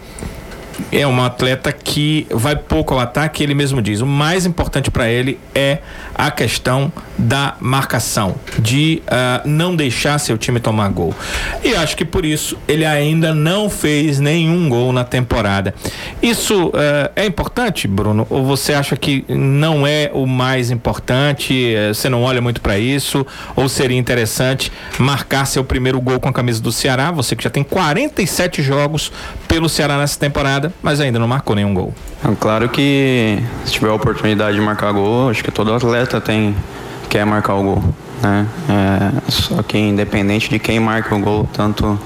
É um atleta que vai pouco ao ataque, ele mesmo diz. O mais importante para ele é a questão da marcação, de ah, não deixar seu time tomar gol. E acho que por isso ele ainda não fez nenhum gol na temporada. Isso ah, é importante, Bruno? Ou você acha que não é o mais importante? eh, Você não olha muito para isso? Ou seria interessante marcar seu primeiro gol com a camisa do Ceará? Você que já tem 47 jogos pelo Ceará nessa temporada, mas ainda não marcou nenhum gol. Claro que se tiver a oportunidade de marcar gol, acho que todo atleta tem quer marcar o gol. Né? É, só que independente de quem marca o gol, tanto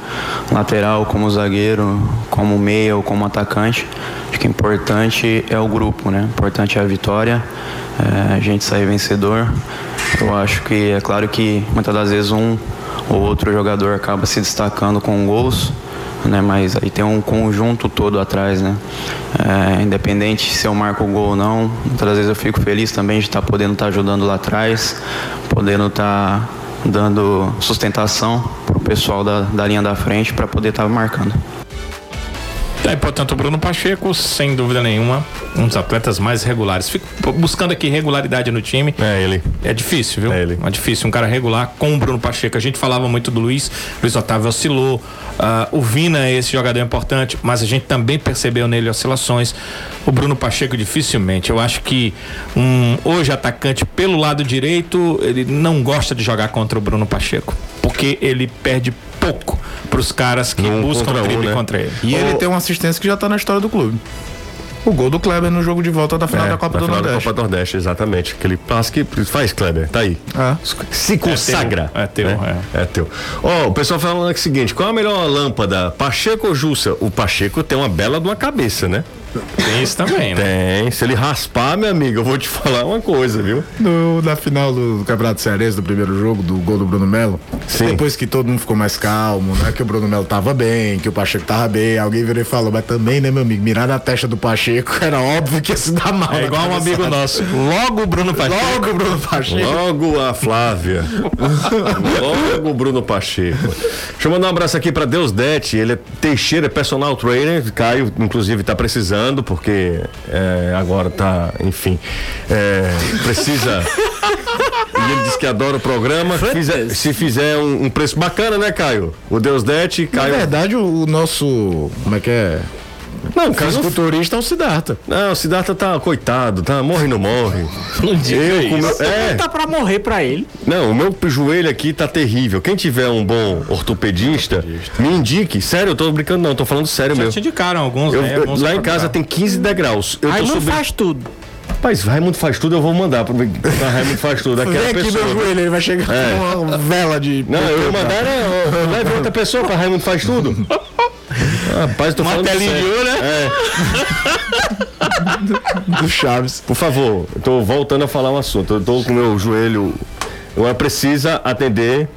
lateral como zagueiro, como meia ou como atacante, acho que importante é o grupo, né? Importante é a vitória, é, a gente sair vencedor. Eu acho que é claro que muitas das vezes um ou outro jogador acaba se destacando com gols, né? Mas aí tem um conjunto todo atrás, né? É, independente se eu marco o gol ou não, muitas vezes eu fico feliz também de estar podendo estar ajudando lá atrás, podendo estar dando sustentação pro pessoal da, da linha da frente para poder estar marcando. É, portanto, o Bruno Pacheco, sem dúvida nenhuma, um dos atletas mais regulares. Fico buscando aqui regularidade no time. É ele. É difícil, viu? É ele. É difícil um cara regular com o Bruno Pacheco. A gente falava muito do Luiz, Luiz Otávio oscilou. ah, o Vina é esse jogador importante, mas a gente também percebeu nele oscilações. O Bruno Pacheco dificilmente. Eu acho que um hoje atacante pelo lado direito, ele não gosta de jogar contra o Bruno Pacheco, porque ele perde pouco para os caras que Um buscam contra um, drible né? contra ele. E ele tem uma assistência que já tá na história do clube. O gol do Kleber no jogo de volta da final É, da Copa do final da Nordeste. Copa do Nordeste, exatamente. Aquele passe que faz, Kleber, tá aí. É. Se consagra. É teu, né? É teu. Ó, o pessoal falando aqui o seguinte: qual a melhor lâmpada? Pacheco ou Jussa? O Pacheco tem uma bela de uma cabeça, né? Tem isso também, né? Tem. Se ele raspar, meu amigo, eu vou te falar uma coisa, viu? No, na final do, Campeonato Cearense, do primeiro jogo, do gol do Bruno Melo, Sim. depois que todo mundo ficou mais calmo, né? Que o Bruno Melo tava bem, que o Pacheco tava bem, alguém virou e falou, mas também, né, meu amigo, mirar na testa do Pacheco, era óbvio que ia se dar mal. É igual um amigo nosso. Logo o Bruno Pacheco. Logo o Bruno Pacheco. Logo a Flávia. Logo o Bruno Pacheco. Deixa eu mandar um abraço aqui pra Deus Dete. Ele é Teixeira, é personal trainer. Caio, inclusive, tá precisando, porque é, agora tá, enfim. é, precisa. E ele disse que adora o programa. Fizer- se fizer um, um preço bacana, né, Caio? O Deus Dete, Na Caio. verdade, o, o nosso. Como é que é? Não, cara, não, Fisiculturista é o Siddhartha. não, o Siddhartha tá coitado, tá? Morre não morre. Não diga Eu, isso. meu, é, Tá pra morrer pra ele. não, o meu joelho aqui tá terrível. Quem tiver um bom ortopedista, me indique. Sério, eu tô brincando não, tô falando sério Já mesmo. te indicaram alguns, Eu- né? eu- lá em casa tem 15 degraus. Eu Aí tô não subindo. faz tudo. Rapaz, Raimundo faz tudo, eu vou mandar pra, pra Raimundo faz tudo. Aquela Vem aqui pessoa. meu joelho, ele vai chegar É. com uma vela de. Não, eu ia mandar, né? Leve outra pessoa pra Raimundo faz tudo. Rapaz, tô falando telinha de ouro, né? É, do Chaves. por favor, eu tô voltando a falar um assunto. Eu tô com o meu joelho. Ela precisa atender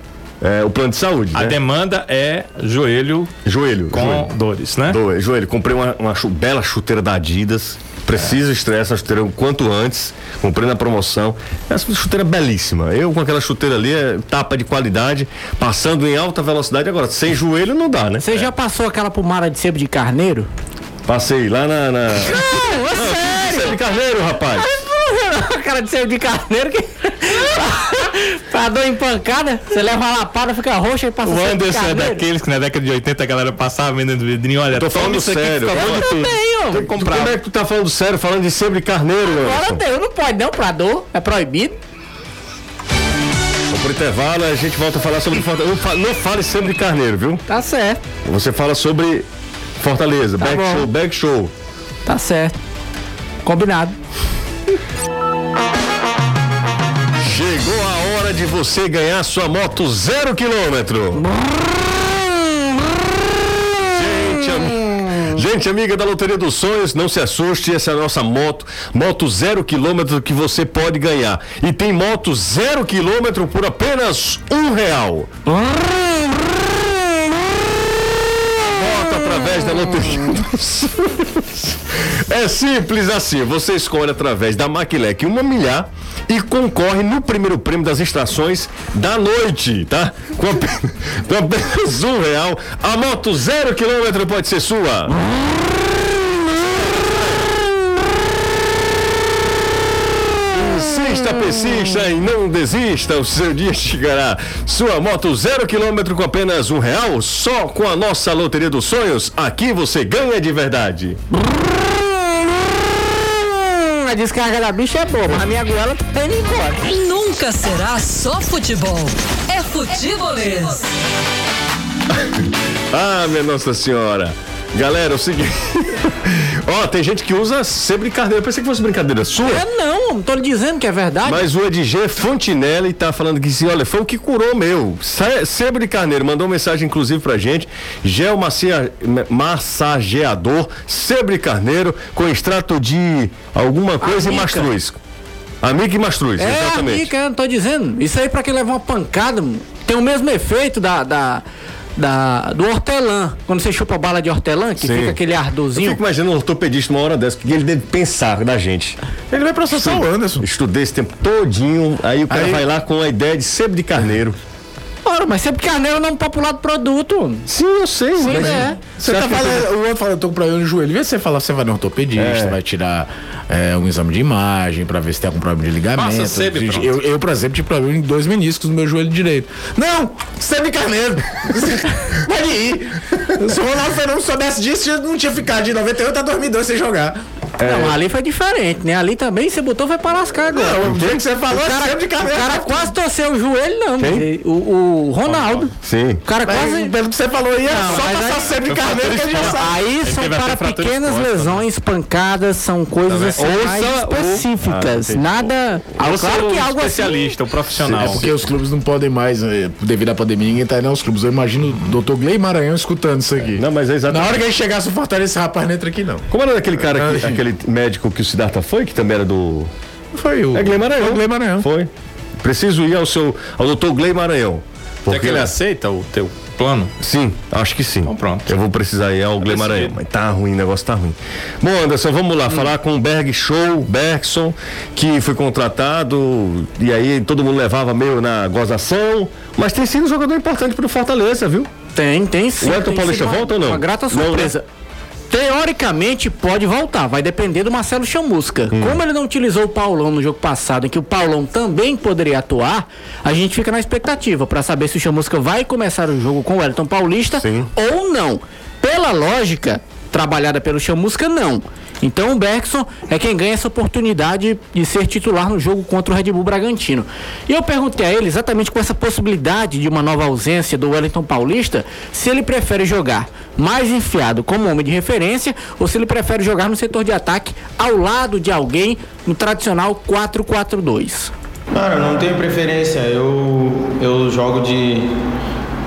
é, o plano de saúde. A né? demanda é joelho Joelho. com joelho. dores, né? Do- joelho, comprei uma, uma bela chuteira da Adidas. Preciso estrear essa chuteira o quanto antes. Comprei na promoção. Essa chuteira é belíssima. Eu com aquela chuteira ali, é tapa de qualidade, passando em alta velocidade. Agora, sem joelho não dá, né? Você já passou aquela pomada de sebo de carneiro? Passei lá na. na... Não, é sério. É de carneiro, rapaz. cara de sebo de carneiro que. pra dor em pancada, você leva uma lapada, fica roxa e passa O sebo de Anderson é daqueles que na década de 80 a galera passava vendendo vidrinho. Olha, Tô falando sério. de tudo. Também, ó. Como é que tu tá falando sério, falando de sempre de carneiro, Agora? Deus, não pode não pra dor, é proibido. Pro intervalo, a gente volta a falar sobre Fortaleza. Não, fa- não fale sempre de carneiro, viu? Tá certo, Você fala sobre Fortaleza, back bom. show, back show. tá certo. Combinado. Chegou a hora de você ganhar sua moto zero quilômetro. Gente, Gente, amiga da Loteria dos Sonhos, não se assuste, essa é a nossa moto, moto zero quilômetro que você pode ganhar. E tem moto zero quilômetro por apenas um real. Moto através da Loteria dos Sonhos. É simples assim, você escolhe através da Maquilec uma milhar e concorre no primeiro prêmio das extrações da noite, tá? Com apenas, com apenas um real, a moto zero quilômetro pode ser sua. Insista, persista e não desista, o seu dia chegará. Sua moto zero quilômetro com apenas um real, só com a nossa Loteria dos Sonhos, aqui você ganha de verdade. A descarga da bicha é boa, mas a minha goela tá indo embora. Nunca será só futebol. É futebolês. Ah, minha Nossa Senhora. Galera, é o seguinte. Ó, tem gente que usa sempre carneiro. Eu pensei que fosse brincadeira sua. É não, não tô lhe dizendo que é verdade. Mas o Edg Fontinelli tá falando que olha, foi o que curou meu. De Carneiro mandou mensagem inclusive pra gente. Gel massageador, sebo de carneiro com extrato de alguma coisa e Amica. mastruz. Amiga e mastruz, É, exatamente. amiga, eu não tô dizendo. Isso aí pra quem leva uma pancada, tem o mesmo efeito da, da, da- do hortelã. Quando você chupa bala de hortelã, que Sim. fica aquele Eu ardorzinho. fico imaginando um ortopedista uma hora dessa, o que ele deve pensar da gente. Ele vai processar o Anderson. Estudei esse tempo todinho, aí o cara Aí- vai lá com a ideia de sebo de carneiro. Ora, mas sempre carneiro é um nome popular do produto. Sim, eu sei. Sim, mas- é. Você tá que eu falando, o outro fala, eu tô com problema no joelho. De você falar, você vai no ortopedista, É. vai tirar é, um exame de imagem pra ver se tem algum problema de ligamento. Passa sebo e pronto. eu, eu, por exemplo, tive problema em dois meniscos no meu joelho direito. Não! Sebo de carneiro! Pode ir! Se o Ronaldo Fernando soubesse disso, eu não tinha ficado de 98 a 2002 sem jogar. Não, ali foi diferente, né? Ali também você botou foi pra lascar agora. Não, o que você falou, o é cara, de o carneiro. cara quase torceu o joelho, não. Quem? O, o Ronaldo. Sim. O cara Mas, quase. pelo que você falou aí, é Não, só passar aí- sebo de carneiro que a gente já sabe. Aí são para pequenas exposta, lesões, pancadas, são coisas assim, Ouça mais o- específicas. Ah. Nada. Ah, claro que o algo assim. especialista, o profissional. É porque os clubes não podem mais, eh, devido à pandemia, ninguém tá indo aos clubes. Eu imagino o Dr. Gley Maranhão escutando isso aqui. Não, mas é Na exatamente. hora que ele chegasse o Fortaleza, esse rapaz não entra aqui, não. Como era daquele cara, que, Ai. Aquele médico que o Siddhartha foi, que também era do. Foi o. É Gley Maranhão. Foi o Gley Maranhão. Foi. Preciso ir ao seu. ao Dr. Gley Maranhão. Será que Porque, ele aceita o teu plano? sim, acho que sim. Então pronto. Eu vou precisar ir ao Gley decidido. Maranhão. Mas tá ruim, o negócio tá ruim. Bom, Anderson, vamos lá falar com o Berg Show, Bergson, que foi contratado e aí todo mundo levava meio na gozação. Mas tem sido um jogador importante pro Fortaleza, viu? Tem, tem sim. O Elton Paulista sido uma- volta ou não? Uma grata Não, né? Teoricamente pode voltar, vai depender do Marcelo Chamusca. Hum. Como ele não utilizou o Paulão no jogo passado, em que o Paulão também poderia atuar, a gente fica na expectativa para saber se o Chamusca vai começar o jogo com o Elton Paulista Sim. ou não. Pela lógica, trabalhada pelo Chamusca, não. Então o Bergson é quem ganha essa oportunidade de ser titular no jogo contra o Red Bull Bragantino. E eu perguntei a ele exatamente com essa possibilidade de uma nova ausência do Wellington Paulista, se ele prefere jogar mais enfiado como homem de referência ou se ele prefere jogar no setor de ataque ao lado de alguém no tradicional 4-4-2. Cara, não tenho preferência. Eu, eu jogo de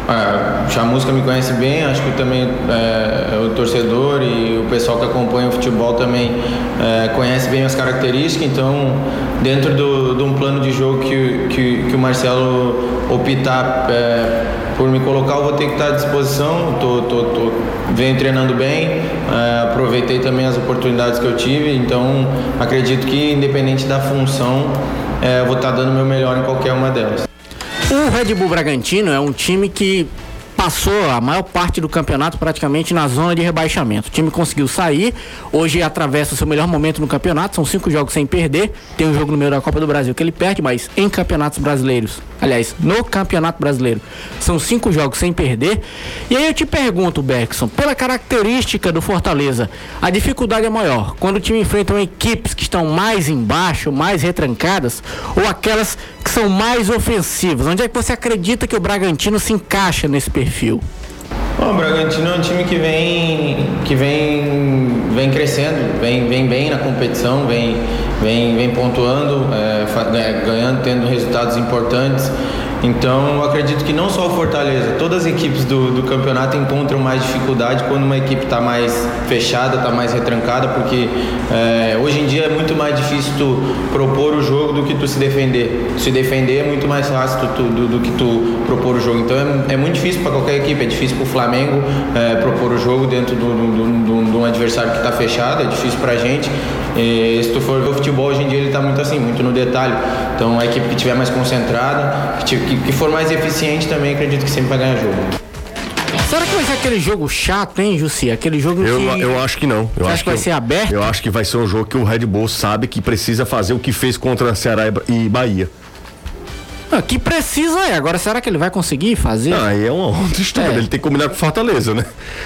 é, a música me conhece bem, acho que também é, o torcedor e o pessoal que acompanha o futebol também é, conhece bem as características, então dentro do, de um plano de jogo que, que, que o Marcelo optar é, por me colocar, eu vou ter que estar à disposição, tô, tô, tô venho treinando bem, é, aproveitei também as oportunidades que eu tive, então acredito que independente da função, é, vou estar dando o meu melhor em qualquer uma delas. O Red Bull Bragantino é um time que passou a maior parte do campeonato praticamente na zona de rebaixamento. O time conseguiu sair, hoje atravessa o seu melhor momento no campeonato, são cinco jogos sem perder. Tem um jogo no meio da Copa do Brasil que ele perde, mas em campeonatos brasileiros, aliás, no Campeonato Brasileiro, são cinco jogos sem perder. E aí eu te pergunto, Bergson, pela característica do Fortaleza, a dificuldade é maior quando o time enfrenta equipes que estão mais embaixo, mais retrancadas, ou aquelas que são mais ofensivas? Onde é que você acredita que o Bragantino se encaixa nesse perfil? Perfil? o Bragantino é um time que vem, que vem, vem crescendo, vem, vem bem na competição, vem, vem, vem pontuando, é, ganhando, tendo resultados importantes. Então, eu acredito que não só o Fortaleza, todas as equipes do, do campeonato encontram mais dificuldade quando uma equipe está mais fechada, está mais retrancada, porque é, hoje em dia é muito mais difícil tu propor o jogo do que tu se defender. Se defender é muito mais fácil tu, tu, do, do, que tu propor o jogo. Então, é, é muito difícil para qualquer equipe, é difícil para o Flamengo é, propor o jogo dentro de um adversário que está fechado, é difícil para a gente. E, se tu for ver o futebol hoje em dia, ele está muito assim, muito no detalhe. Então, a equipe que estiver mais concentrada, que, que, que for mais eficiente também, acredito que sempre vai ganhar jogo. Será que vai ser aquele jogo chato, hein, Jussi? Aquele jogo eu, que... Eu acho que não. Eu acho que, que vai eu, ser aberto? Eu acho que vai ser um jogo que o Red Bull sabe que precisa fazer o que fez contra Ceará e Bahia. Ah, que precisa é. Agora, será que ele vai conseguir fazer? Ah, aí é uma outra história. É. Ele tem que combinar com Fortaleza, né?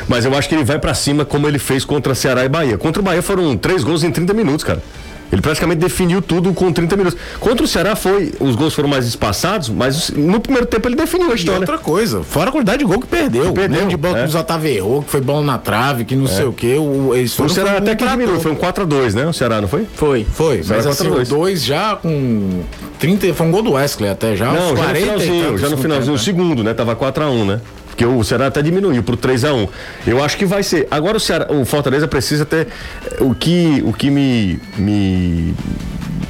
Mas eu acho que ele vai para cima como ele fez contra Ceará e Bahia. Contra o Bahia foram três gols em 30 minutos, cara. Ele praticamente definiu tudo com 30 minutos. Contra o Ceará foi, os gols foram mais espaçados, mas no primeiro tempo ele definiu a história. E outra coisa, fora a quantidade de gol que perdeu. Que perdeu né? De bola é. que o Otávio errou, que foi bola na trave, que não é. sei o quê. O, eles o Ceará até que diminuiu, foi um 4x2, né? O Ceará, não foi? Foi. Foi, mas assim, o 2 já com 30, foi um gol do Wesley até, já Não, já no finalzinho, já no finalzinho, o segundo, né? Tava 4x1, né? Porque o Ceará até diminuiu para o 3 a 1 Eu acho que vai ser. Agora o, Ceará, o Fortaleza precisa ter. O que, o que me, me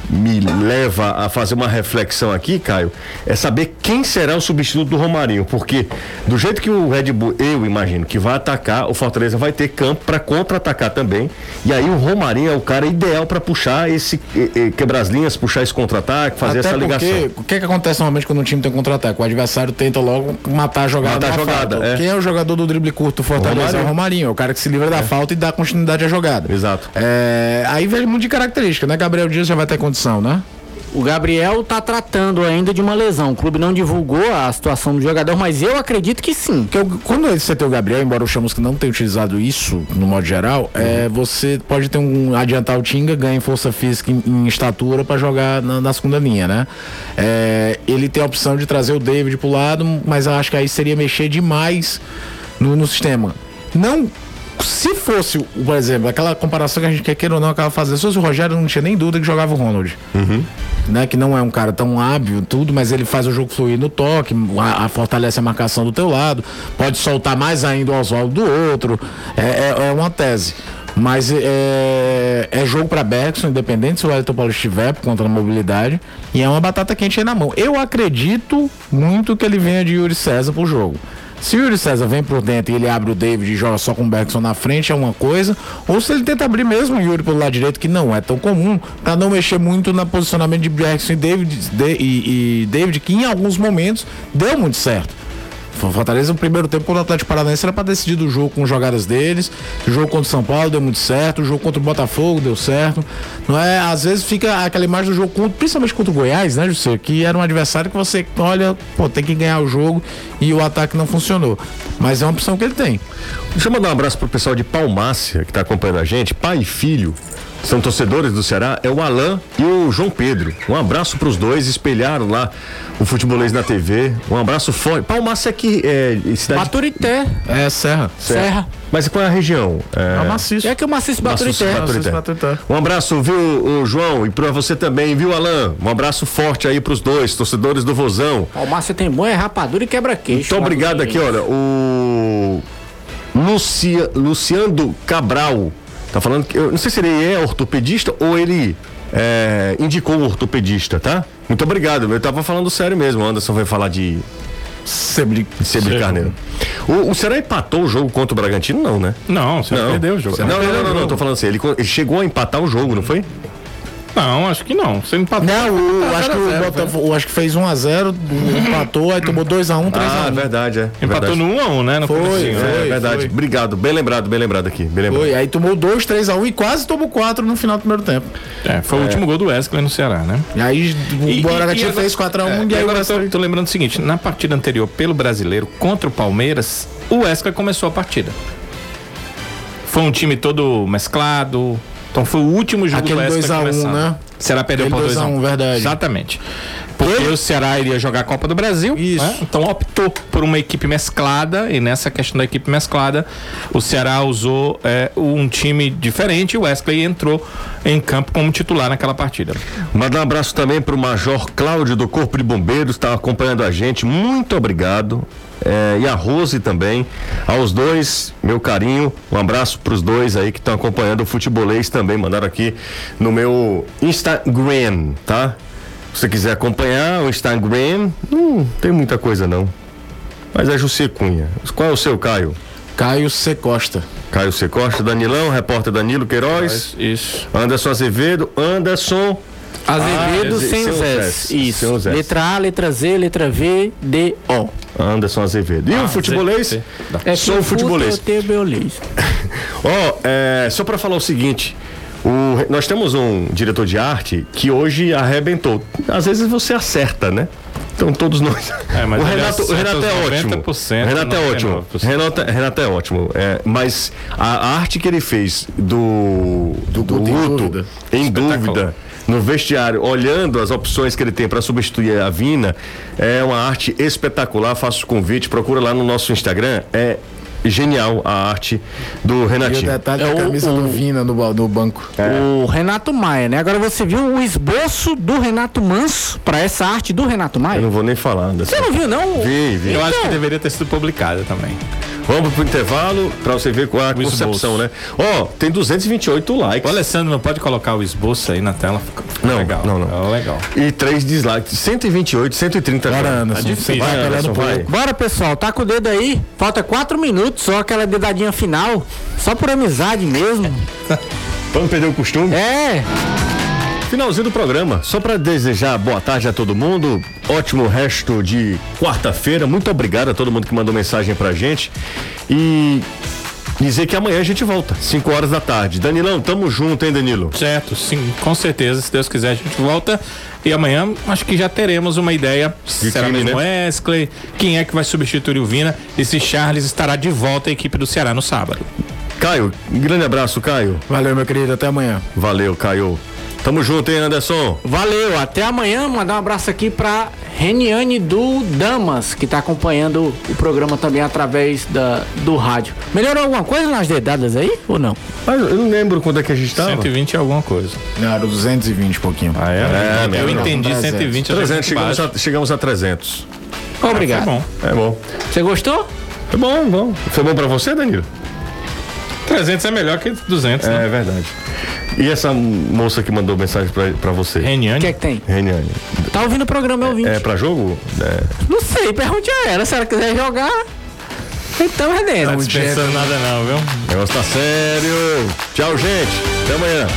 me leva a fazer uma reflexão aqui, Caio, é saber quem será o substituto do Romarinho, porque do jeito que o Red Bull, eu imagino, que vai atacar, o Fortaleza vai ter campo para contra-atacar também. E aí o Romarinho é o cara ideal para puxar esse quebrar as linhas, puxar esse contra-ataque, fazer Até essa ligação. O que, que acontece normalmente quando um time tem contra-ataque? O adversário tenta logo matar a jogada. Matar a jogada. É. Quem é o jogador do drible curto do Fortaleza? Romarinho. É o Romarinho, é o cara que se livra da é. falta e dá continuidade à jogada. Exato. É, aí vem muito de característica, né? Gabriel Dias já vai ter condição condição, né? O Gabriel está tratando ainda de uma lesão. O clube não divulgou a situação do jogador, mas eu acredito que sim. Que eu, quando você tem o Gabriel, embora o Chamusca não tenha utilizado isso no modo geral, é, você pode ter um adiantar o Tinga, ganha em força física em, em estatura para jogar na, na, segunda linha, né? É, ele tem a opção de trazer o David pro lado, mas eu acho que aí seria mexer demais no, no sistema. Não se fosse, por exemplo, aquela comparação que a gente quer queira ou não acaba fazendo, se fosse o Rogério, não tinha nem dúvida que jogava o Ronald. Uhum. Né, que não é um cara tão hábil, tudo, mas ele faz o jogo fluir no toque, a, a fortalece a marcação do teu lado, pode soltar mais ainda o Oswaldo do outro. É, é, é uma tese. Mas é, é jogo para Bergson, independente se o Elton Paulo estiver contra a mobilidade. E é uma batata quente aí na mão. Eu acredito muito que ele venha de Yuri César pro jogo. Se o Yuri César vem por dentro e ele abre o David e joga só com o Bergson na frente, é uma coisa. Ou se ele tenta abrir mesmo o Yuri pelo lado direito, que não é tão comum, para não mexer muito no posicionamento de Bergson e David, de, e, e David, que em alguns momentos deu muito certo Fortaleza, no primeiro tempo, contra o Atlético Paranaense, era pra decidir do jogo com jogadas deles. O jogo contra o São Paulo deu muito certo. O jogo contra o Botafogo deu certo. Não é? Às vezes fica aquela imagem do jogo, contra, principalmente contra o Goiás, né, José? Que era um adversário que você olha, pô, tem que ganhar o jogo e o ataque não funcionou. Mas é uma opção que ele tem. Deixa eu mandar um abraço pro pessoal de Palmácia que tá acompanhando a gente, pai e filho. São torcedores do Ceará, é o Alain e o João Pedro. Um abraço pros dois, espelharam lá o futebolês na TV. Um abraço forte. Palmácia aqui é cidade Baturité, É Serra. Serra. Mas qual é a região? É, É... maciço. É que o Maciço Maciço Baturité. Baturité. Baturité. Um abraço, viu, o João? E pra você também, viu, Alain? Um abraço forte aí pros dois, torcedores do Vozão. O Márcio tem bom, é rapadura e quebra-queixo. Muito obrigado aqui, olha. O Lucia, Luciano Cabral tá falando que. Eu não sei se ele é ortopedista ou ele é, indicou ortopedista, tá? Muito obrigado. Eu tava falando sério mesmo. O Anderson vai falar de Sebri- Sebri Carneiro. O, o Será empatou o jogo contra o Bragantino? Não, né? Não, você Não. perdeu o jogo. Não, não, não, não, não, tô falando assim. Ele, ele chegou a empatar o jogo, não foi? Não, acho que não. Você empatou. Não, o, acho que o zero, Botafogo, acho que fez 1x0, empatou, aí tomou 2x1, 3x1. Ah, verdade, é. Empatou verdade. no 1 a 1 né? No Foi, né? É foi. verdade. Obrigado. Bem lembrado, bem lembrado aqui. Bem lembrado. Foi, aí tomou 2, 3x1 e quase tomou 4 no final do primeiro tempo. É, foi o último gol do Wesley no Ceará, né? E aí o Bragantino agora- fez 4x1 é, e aí agora eu tô, tô lembrando o seguinte: na partida anterior, pelo brasileiro, contra o Palmeiras, o Wesley começou a partida. Foi um time todo mesclado. Então foi o último jogo Aquele do Wesley 2 a 1, começando. né? O Ceará perdeu por 2 a 1 2 a 1, verdade. Exatamente. Porque o Ceará iria jogar a Copa do Brasil. Isso. né? Então optou por uma equipe mesclada. E nessa questão da equipe mesclada, o Ceará usou é, um time diferente e o Wesley entrou em campo como titular naquela partida. Mandar um abraço também para o Major Cláudio do Corpo de Bombeiros, está acompanhando a gente. Muito obrigado. É, e a Rose também. Aos dois, meu carinho. Um abraço para os dois aí que estão acompanhando o futebolês também. Mandaram aqui no meu Instagram, tá? Se você quiser acompanhar o Instagram, não tem muita coisa não. Mas é José Cunha. Qual é o seu, Caio? Caio C. Costa. Caio C. Costa, Danilão, repórter Danilo Queiroz. Isso. Anderson Azevedo, Anderson. Azevedo Ah, sem sem os S. Isso. sem os S. Letra A, letra Z, letra V, D, O. Anderson Azevedo. E o futebolês? É Sou futebolês. Eu tenho beolês. Ó, é, só pra falar o seguinte. O- nós temos um diretor de arte que hoje arrebentou. Às vezes você acerta, né? Então todos nós. É, o Renato, o acerta Renato é ótimo. 90%, O Renato é ótimo. 99%. Renato, Renato é ótimo. É, mas a, arte que ele fez do, do, do Guto em Guto, dúvida. em dúvida, no vestiário, olhando as opções que ele tem para substituir a Vina, é uma arte espetacular. Faço o convite, procura lá no nosso Instagram. É genial a arte do E o Renatinho. detalhe É da o- camisa o- do Vina no, ba- no banco. O Renato Maia, né? Agora você viu o esboço do Renato Manso pra essa arte do Renato Eu Maia? não vou nem falar. Anderson. Você não viu, não? Vi, vi. Eu acho que Então. deveria ter sido publicada também. Vamos pro intervalo pra você ver qual é a O concepção, esboço. né? Ó, tem 228 likes. O Alessandro não pode colocar o esboço aí na tela? Fica, Não, legal. não, não. É legal. E 3 dislikes. 128, 130 Bora. Anderson. Tá difícil. Vai Vai, apelando Anderson, vai. Bora, pessoal, tá com o dedo aí. Falta quatro minutos, só aquela dedadinha final. Só por amizade mesmo. Vamos perder o costume? É. Finalzinho do programa. Só pra desejar boa tarde a todo mundo. Ótimo resto de quarta-feira. Muito obrigado a todo mundo que mandou mensagem pra gente. E dizer que amanhã a gente volta, 5 horas da tarde. Danilão, tamo junto, hein, Danilo? Certo, sim, com certeza. Se Deus quiser, a gente volta. E amanhã acho que já teremos uma ideia. De será time, mesmo né? Wesley? Quem é que vai substituir o Vina? E se Charles estará de volta à equipe do Ceará no sábado. Caio, um grande abraço, Caio. Valeu, meu querido. Até amanhã. Valeu, Caio. Tamo junto, hein, Anderson? Valeu, até amanhã. Mandar um abraço aqui pra Reniane do Damas, que tá acompanhando o programa também através da, do rádio. Melhorou alguma coisa nas dedadas aí ou não? Mas eu não lembro quando é que a gente tava. 120 é alguma coisa. Não, era 220 e pouquinho. Ah, é? É, eu mesmo, entendi não, 120 achei 300, muito chegamos a, chegamos a 300. Obrigado. Tá bom. É bom. Você gostou? É bom, bom. Foi bom pra você, Danilo? 300 é melhor que 200, né? É verdade. E essa moça que mandou mensagem pra, pra você? O Reniane. que é que tem? Reniane. Tá ouvindo o programa, é ouvinte. É pra jogo? É. Não sei, pergunte a ela. Se ela quiser jogar, então é dentro. Não tá dispensando nada não, viu? O negócio tá sério. Tchau, gente. Até amanhã.